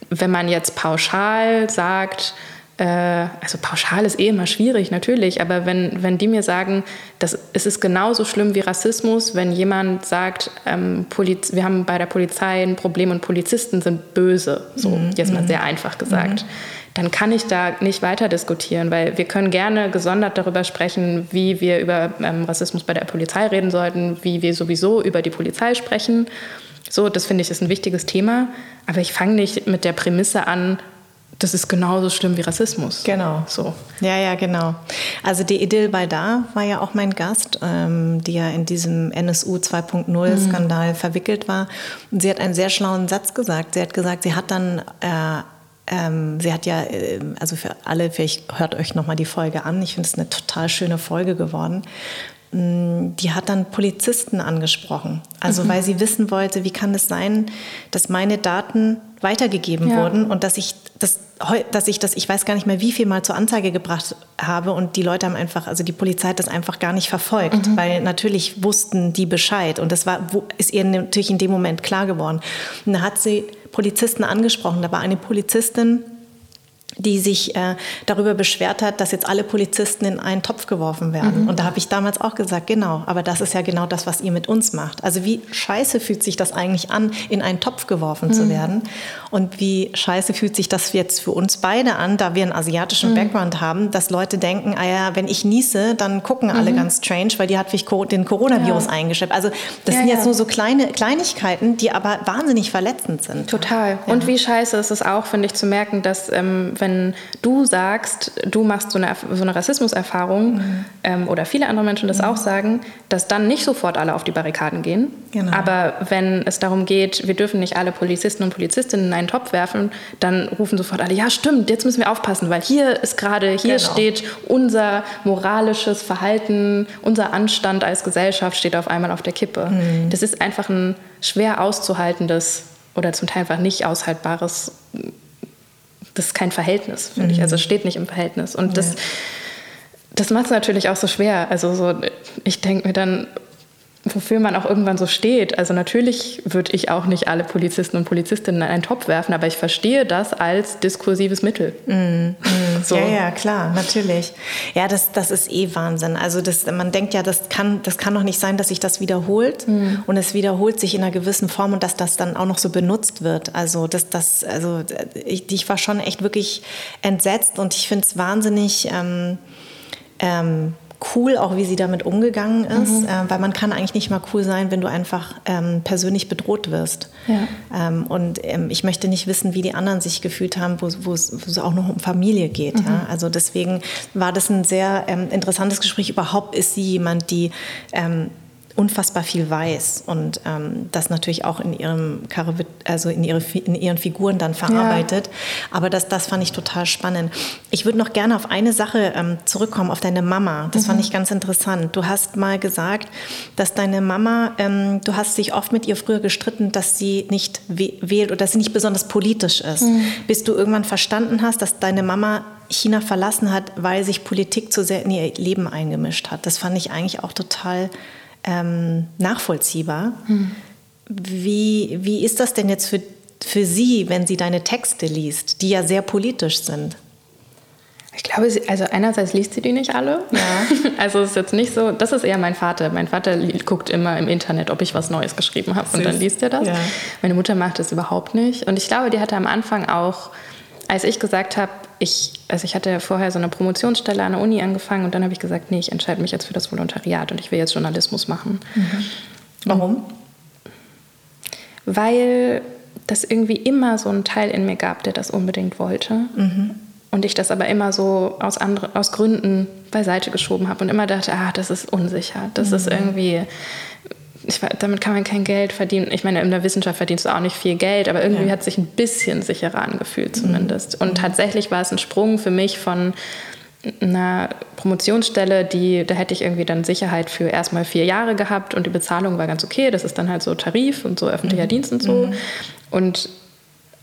wenn man jetzt pauschal sagt, äh, also pauschal ist eh immer schwierig, natürlich, aber wenn, wenn die mir sagen, dass, es ist genauso schlimm wie Rassismus, wenn jemand sagt, ähm, Poliz wir haben bei der Polizei ein Problem und Polizisten sind böse, so mhm. jetzt mal mhm. sehr einfach gesagt. Mhm dann kann ich da nicht weiter diskutieren, weil wir können gerne gesondert darüber sprechen, wie wir über ähm, Rassismus bei der Polizei reden sollten, wie wir sowieso über die Polizei sprechen. So, das finde ich ist ein wichtiges Thema, aber ich fange nicht mit der Prämisse an, das ist genauso schlimm wie Rassismus. Genau. So. Ja, ja, genau. Also die Idil Baydar war ja auch mein Gast, ähm, die ja in diesem NSU 2.0-Skandal mhm. verwickelt war. Und sie hat einen sehr schlauen Satz gesagt. Sie hat gesagt, sie hat dann äh, ähm, sie hat ja, äh, also für alle, vielleicht hört euch nochmal die Folge an. Ich finde es eine total schöne Folge geworden. Mm, die hat dann Polizisten angesprochen. Also mhm. weil sie wissen wollte, wie kann es sein, dass meine Daten weitergegeben ja. wurden und dass ich das, dass ich das, ich weiß gar nicht mehr, wie viel Mal zur Anzeige gebracht habe und die Leute haben einfach, also die Polizei hat das einfach gar nicht verfolgt, mhm. weil natürlich wussten die Bescheid und das war, ist ihr natürlich in dem Moment klar geworden. Und da hat sie Polizisten angesprochen. Da war eine Polizistin, die sich äh, darüber beschwert hat, dass jetzt alle Polizisten in einen Topf geworfen werden. Mhm. Und da habe ich damals auch gesagt, genau, aber das ist ja genau das, was ihr mit uns macht. Also wie scheiße fühlt sich das eigentlich an, in einen Topf geworfen mhm. zu werden? Und wie scheiße fühlt sich das jetzt für uns beide an, da wir einen asiatischen mhm. Background haben, dass Leute denken, ah ja, wenn ich niese, dann gucken alle mhm. ganz strange, weil die hat sich den Coronavirus ja. eingeschleppt. Also das ja, sind jetzt ja. nur so kleine Kleinigkeiten, die aber wahnsinnig verletzend sind. Total. Und wie scheiße ist es auch, finde ich, zu merken, dass ähm, wenn wenn du sagst, du machst so eine, so eine Rassismuserfahrung mhm. ähm, oder viele andere Menschen das mhm. auch sagen, dass dann nicht sofort alle auf die Barrikaden gehen. Genau. Aber wenn es darum geht, wir dürfen nicht alle Polizisten und Polizistinnen in einen Topf werfen, dann rufen sofort alle, ja stimmt, jetzt müssen wir aufpassen, weil hier ist gerade, hier genau. steht unser moralisches Verhalten, unser Anstand als Gesellschaft steht auf einmal auf der Kippe. Mhm. Das ist einfach ein schwer auszuhaltendes oder zum Teil einfach nicht aushaltbares das ist kein Verhältnis, finde mhm. ich. Also es steht nicht im Verhältnis. Und ja. das, das macht es natürlich auch so schwer. Also so, ich denke mir dann, wofür man auch irgendwann so steht. Also natürlich würde ich auch nicht alle Polizisten und Polizistinnen in einen Topf werfen, aber ich verstehe das als diskursives Mittel. Mm, mm, so. Ja, ja, klar, natürlich. Ja, das, das ist eh Wahnsinn. Also das, man denkt ja, das kann, das kann doch nicht sein, dass sich das wiederholt mm. und es wiederholt sich in einer gewissen Form und dass das dann auch noch so benutzt wird. Also das, das, also ich, ich war schon echt wirklich entsetzt und ich finde es wahnsinnig. Ähm, ähm, cool, auch wie sie damit umgegangen ist, mhm. äh, weil man kann eigentlich nicht mal cool sein, wenn du einfach ähm, persönlich bedroht wirst. Ja. Ähm, und ähm, ich möchte nicht wissen, wie die anderen sich gefühlt haben, wo es auch noch um Familie geht. Mhm. Ja? Also deswegen war das ein sehr ähm, interessantes Gespräch. Überhaupt ist sie jemand, die ähm, unfassbar viel weiß und ähm, das natürlich auch in ihrem also in, ihre, in ihren Figuren dann verarbeitet. Ja. Aber das, das fand ich total spannend. Ich würde noch gerne auf eine Sache ähm, zurückkommen, auf deine Mama. Das mhm. fand ich ganz interessant. Du hast mal gesagt, dass deine Mama, ähm, du hast dich oft mit ihr früher gestritten, dass sie nicht wählt oder dass sie nicht besonders politisch ist. Mhm. Bis du irgendwann verstanden hast, dass deine Mama China verlassen hat, weil sich Politik zu sehr in ihr Leben eingemischt hat. Das fand ich eigentlich auch total ähm, nachvollziehbar. Hm. Wie, wie ist das denn jetzt für, für Sie, wenn sie deine Texte liest, die ja sehr politisch sind? Ich glaube, also einerseits liest sie die nicht alle. Ja. Also es ist jetzt nicht so, das ist eher mein Vater. Mein Vater guckt immer im Internet, ob ich was Neues geschrieben habe und dann liest er das. Ja. Meine Mutter macht das überhaupt nicht. Und ich glaube, die hatte am Anfang auch, als ich gesagt habe, ich, also ich hatte vorher so eine Promotionsstelle an der Uni angefangen und dann habe ich gesagt, nee, ich entscheide mich jetzt für das Volontariat und ich will jetzt Journalismus machen. Mhm. Warum? Weil das irgendwie immer so einen Teil in mir gab, der das unbedingt wollte. Mhm. Und ich das aber immer so aus, andere, aus Gründen beiseite geschoben habe und immer dachte, ah, das ist unsicher, das mhm. ist irgendwie, ich, damit kann man kein Geld verdienen. Ich meine, in der Wissenschaft verdienst du auch nicht viel Geld, aber irgendwie ja. hat sich ein bisschen sicherer angefühlt zumindest. Mhm. Und tatsächlich war es ein Sprung für mich von einer Promotionsstelle, die, da hätte ich irgendwie dann Sicherheit für erstmal vier Jahre gehabt und die Bezahlung war ganz okay. Das ist dann halt so Tarif und so öffentlicher mhm. Dienst und so. Mhm. Und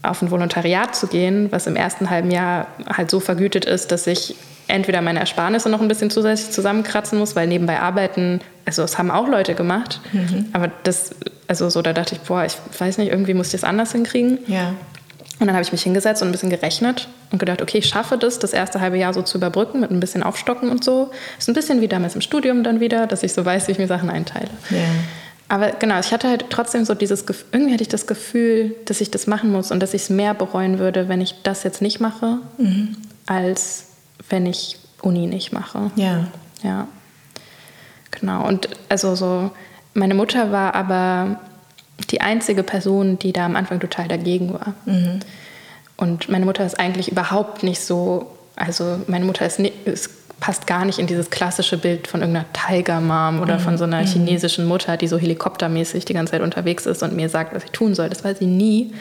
auf ein Volontariat zu gehen, was im ersten halben Jahr halt so vergütet ist, dass ich entweder meine Ersparnisse noch ein bisschen zusätzlich zusammenkratzen muss, weil nebenbei arbeiten, also das haben auch Leute gemacht, mhm. aber das, also so, da dachte ich, boah, ich weiß nicht, irgendwie muss ich das anders hinkriegen. Ja. Und dann habe ich mich hingesetzt und ein bisschen gerechnet und gedacht, okay, ich schaffe das, das erste halbe Jahr so zu überbrücken mit ein bisschen Aufstocken und so. Ist ein bisschen wie damals im Studium dann wieder, dass ich so weiß, wie ich mir Sachen einteile. Ja. Aber genau, ich hatte halt trotzdem so dieses Gefühl, irgendwie hatte ich das Gefühl, dass ich das machen muss und dass ich es mehr bereuen würde, wenn ich das jetzt nicht mache, mhm. als wenn ich Uni nicht mache. Ja. Ja. Genau. Und also so, meine Mutter war aber die einzige Person, die da am Anfang total dagegen war. Mhm. Und meine Mutter ist eigentlich überhaupt nicht so, also meine Mutter ist, nicht, ist passt gar nicht in dieses klassische Bild von irgendeiner Tiger Mom oder von so einer mhm. chinesischen Mutter, die so helikoptermäßig die ganze Zeit unterwegs ist und mir sagt, was ich tun soll. Das war sie nie.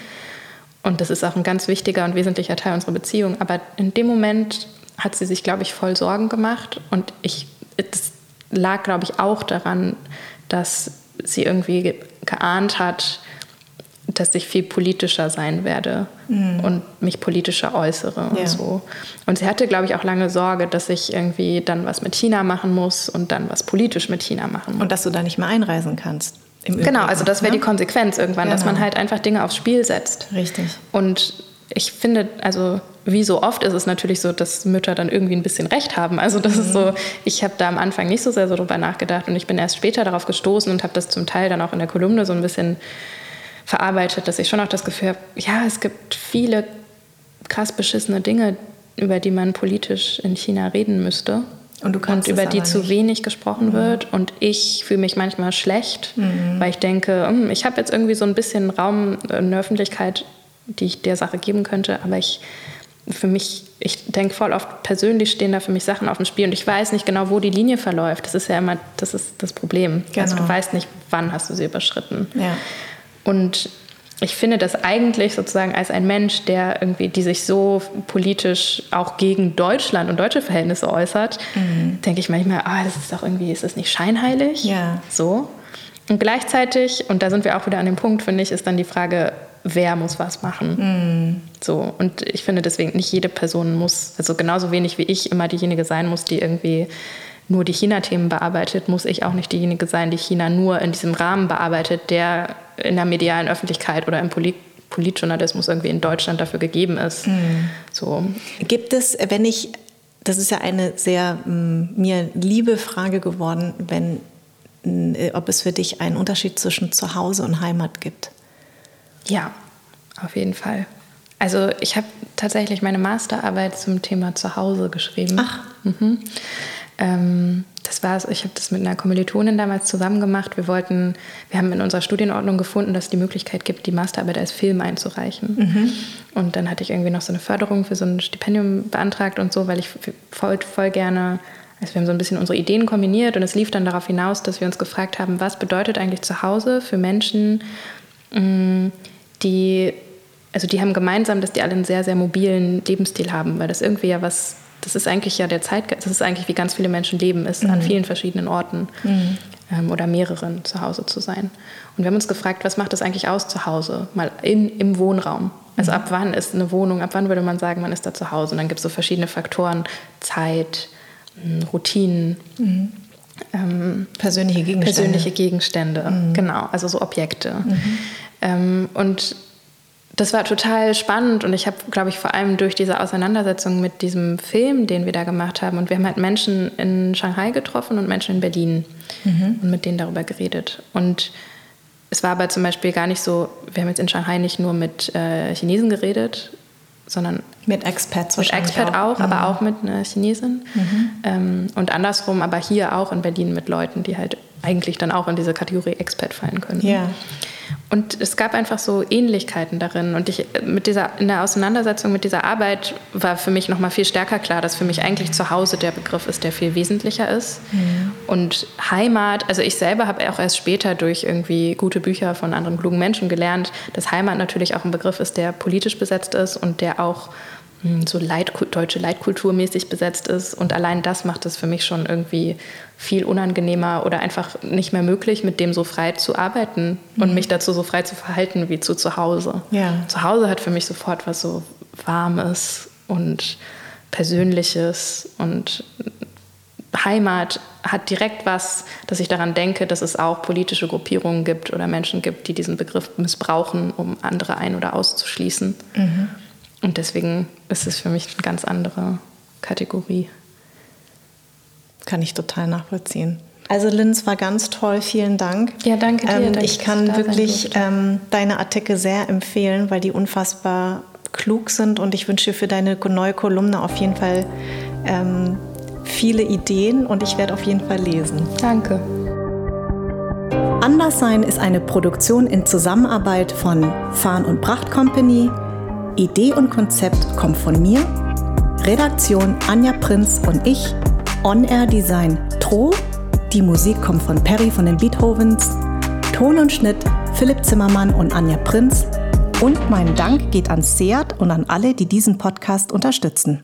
Und das ist auch ein ganz wichtiger und wesentlicher Teil unserer Beziehung. Aber in dem Moment hat sie sich, glaube ich, voll Sorgen gemacht. Und ich, das lag, glaube ich, auch daran, dass sie irgendwie geahnt hat, dass ich viel politischer sein werde mhm. und mich politischer äußere ja. und so. Und sie hatte, glaube ich, auch lange Sorge, dass ich irgendwie dann was mit China machen muss und dann was politisch mit China machen muss. Und dass du da nicht mehr einreisen kannst. genau, also das wäre ne? die Konsequenz irgendwann, genau. dass man halt einfach Dinge aufs Spiel setzt. Richtig. Und ich finde, also wie so oft ist es natürlich so, dass Mütter dann irgendwie ein bisschen recht haben. Also das mhm. ist so, ich habe da am Anfang nicht so sehr so drüber nachgedacht und ich bin erst später darauf gestoßen und habe das zum Teil dann auch in der Kolumne so ein bisschen verarbeitet, dass ich schon auch das Gefühl habe, ja, es gibt viele krass beschissene Dinge, über die man politisch in China reden müsste. Und, und über die zu wenig gesprochen mhm. wird. Und ich fühle mich manchmal schlecht, mhm. weil ich denke, hm, ich habe jetzt irgendwie so ein bisschen Raum in der Öffentlichkeit, die ich der Sache geben könnte, aber ich für mich, ich denke voll oft persönlich stehen da für mich Sachen auf dem Spiel und ich weiß nicht genau, wo die Linie verläuft. Das ist ja immer, das ist das Problem. Genau. Also du weißt nicht, wann hast du sie überschritten. Ja. Und ich finde das eigentlich sozusagen als ein Mensch, der irgendwie, die sich so politisch auch gegen Deutschland und deutsche Verhältnisse äußert, mhm. denke ich manchmal, ah, das ist doch irgendwie, ist das nicht scheinheilig? Ja. So. Und gleichzeitig, und da sind wir auch wieder an dem Punkt, finde ich, ist dann die Frage, wer muss was machen? Mhm. So. Und ich finde deswegen, nicht jede Person muss, also genauso wenig wie ich immer diejenige sein muss, die irgendwie nur die China-Themen bearbeitet, muss ich auch nicht diejenige sein, die China nur in diesem Rahmen bearbeitet, der in der medialen Öffentlichkeit oder im Polit Politjournalismus irgendwie in Deutschland dafür gegeben ist. Mhm. So. Gibt es, wenn ich, das ist ja eine sehr mm, mir liebe Frage geworden, wenn, äh, ob es für dich einen Unterschied zwischen Zuhause und Heimat gibt? Ja, auf jeden Fall. Also ich habe tatsächlich meine Masterarbeit zum Thema Zuhause geschrieben. Ach. Mhm. Ähm, das war ich habe das mit einer Kommilitonin damals zusammen gemacht. Wir wollten, wir haben in unserer Studienordnung gefunden, dass es die Möglichkeit gibt, die Masterarbeit als Film einzureichen. Mhm. Und dann hatte ich irgendwie noch so eine Förderung für so ein Stipendium beantragt und so, weil ich voll, voll gerne, also wir haben so ein bisschen unsere Ideen kombiniert und es lief dann darauf hinaus, dass wir uns gefragt haben, was bedeutet eigentlich zu Hause für Menschen, mm, die, also die haben gemeinsam, dass die alle einen sehr, sehr mobilen Lebensstil haben, weil das irgendwie ja was das ist eigentlich ja der Zeitgeist, das ist eigentlich wie ganz viele Menschen leben, ist mhm. an vielen verschiedenen Orten mhm. ähm, oder mehreren zu Hause zu sein. Und wir haben uns gefragt, was macht das eigentlich aus zu Hause, mal in, im Wohnraum? Also mhm. ab wann ist eine Wohnung, ab wann würde man sagen, man ist da zu Hause? Und dann gibt es so verschiedene Faktoren, Zeit, hm, Routinen. Mhm. Ähm, persönliche Gegenstände. Persönliche Gegenstände, mhm. genau, also so Objekte. Mhm. Ähm, und das war total spannend und ich habe, glaube ich, vor allem durch diese Auseinandersetzung mit diesem Film, den wir da gemacht haben, und wir haben halt Menschen in Shanghai getroffen und Menschen in Berlin mhm. und mit denen darüber geredet. Und es war aber zum Beispiel gar nicht so, wir haben jetzt in Shanghai nicht nur mit äh, Chinesen geredet, sondern mit Expats Mit Expat auch, auch mhm. aber auch mit einer Chinesin. Mhm. Ähm, und andersrum, aber hier auch in Berlin mit Leuten, die halt eigentlich dann auch in diese Kategorie Expat fallen können. Ja. Und es gab einfach so Ähnlichkeiten darin. Und ich, mit dieser, in der Auseinandersetzung mit dieser Arbeit war für mich noch mal viel stärker klar, dass für mich eigentlich zu Hause der Begriff ist, der viel wesentlicher ist. Mhm. Und Heimat, also ich selber habe auch erst später durch irgendwie gute Bücher von anderen klugen Menschen gelernt, dass Heimat natürlich auch ein Begriff ist, der politisch besetzt ist und der auch so Leitkult, deutsche Leitkulturmäßig besetzt ist. Und allein das macht es für mich schon irgendwie viel unangenehmer oder einfach nicht mehr möglich, mit dem so frei zu arbeiten und mhm. mich dazu so frei zu verhalten wie zu zu Hause. Ja. Zu Hause hat für mich sofort was so Warmes und Persönliches und Heimat hat direkt was, dass ich daran denke, dass es auch politische Gruppierungen gibt oder Menschen gibt, die diesen Begriff missbrauchen, um andere ein- oder auszuschließen. Mhm. Und deswegen ist es für mich eine ganz andere Kategorie. Kann ich total nachvollziehen. Also Linz war ganz toll, vielen Dank. Ja, danke dir. Ähm, ich kann wirklich ähm, deine Artikel sehr empfehlen, weil die unfassbar klug sind und ich wünsche dir für deine neue Kolumne auf jeden Fall ähm, viele Ideen und ich werde auf jeden Fall lesen. Danke. Anderssein ist eine Produktion in Zusammenarbeit von Farn und Pracht Company, Idee und Konzept kommt von mir, Redaktion Anja Prinz und ich, On-Air Design Tro, die Musik kommt von Perry von den Beethovens, Ton und Schnitt Philipp Zimmermann und Anja Prinz und mein Dank geht an Seat und an alle, die diesen Podcast unterstützen.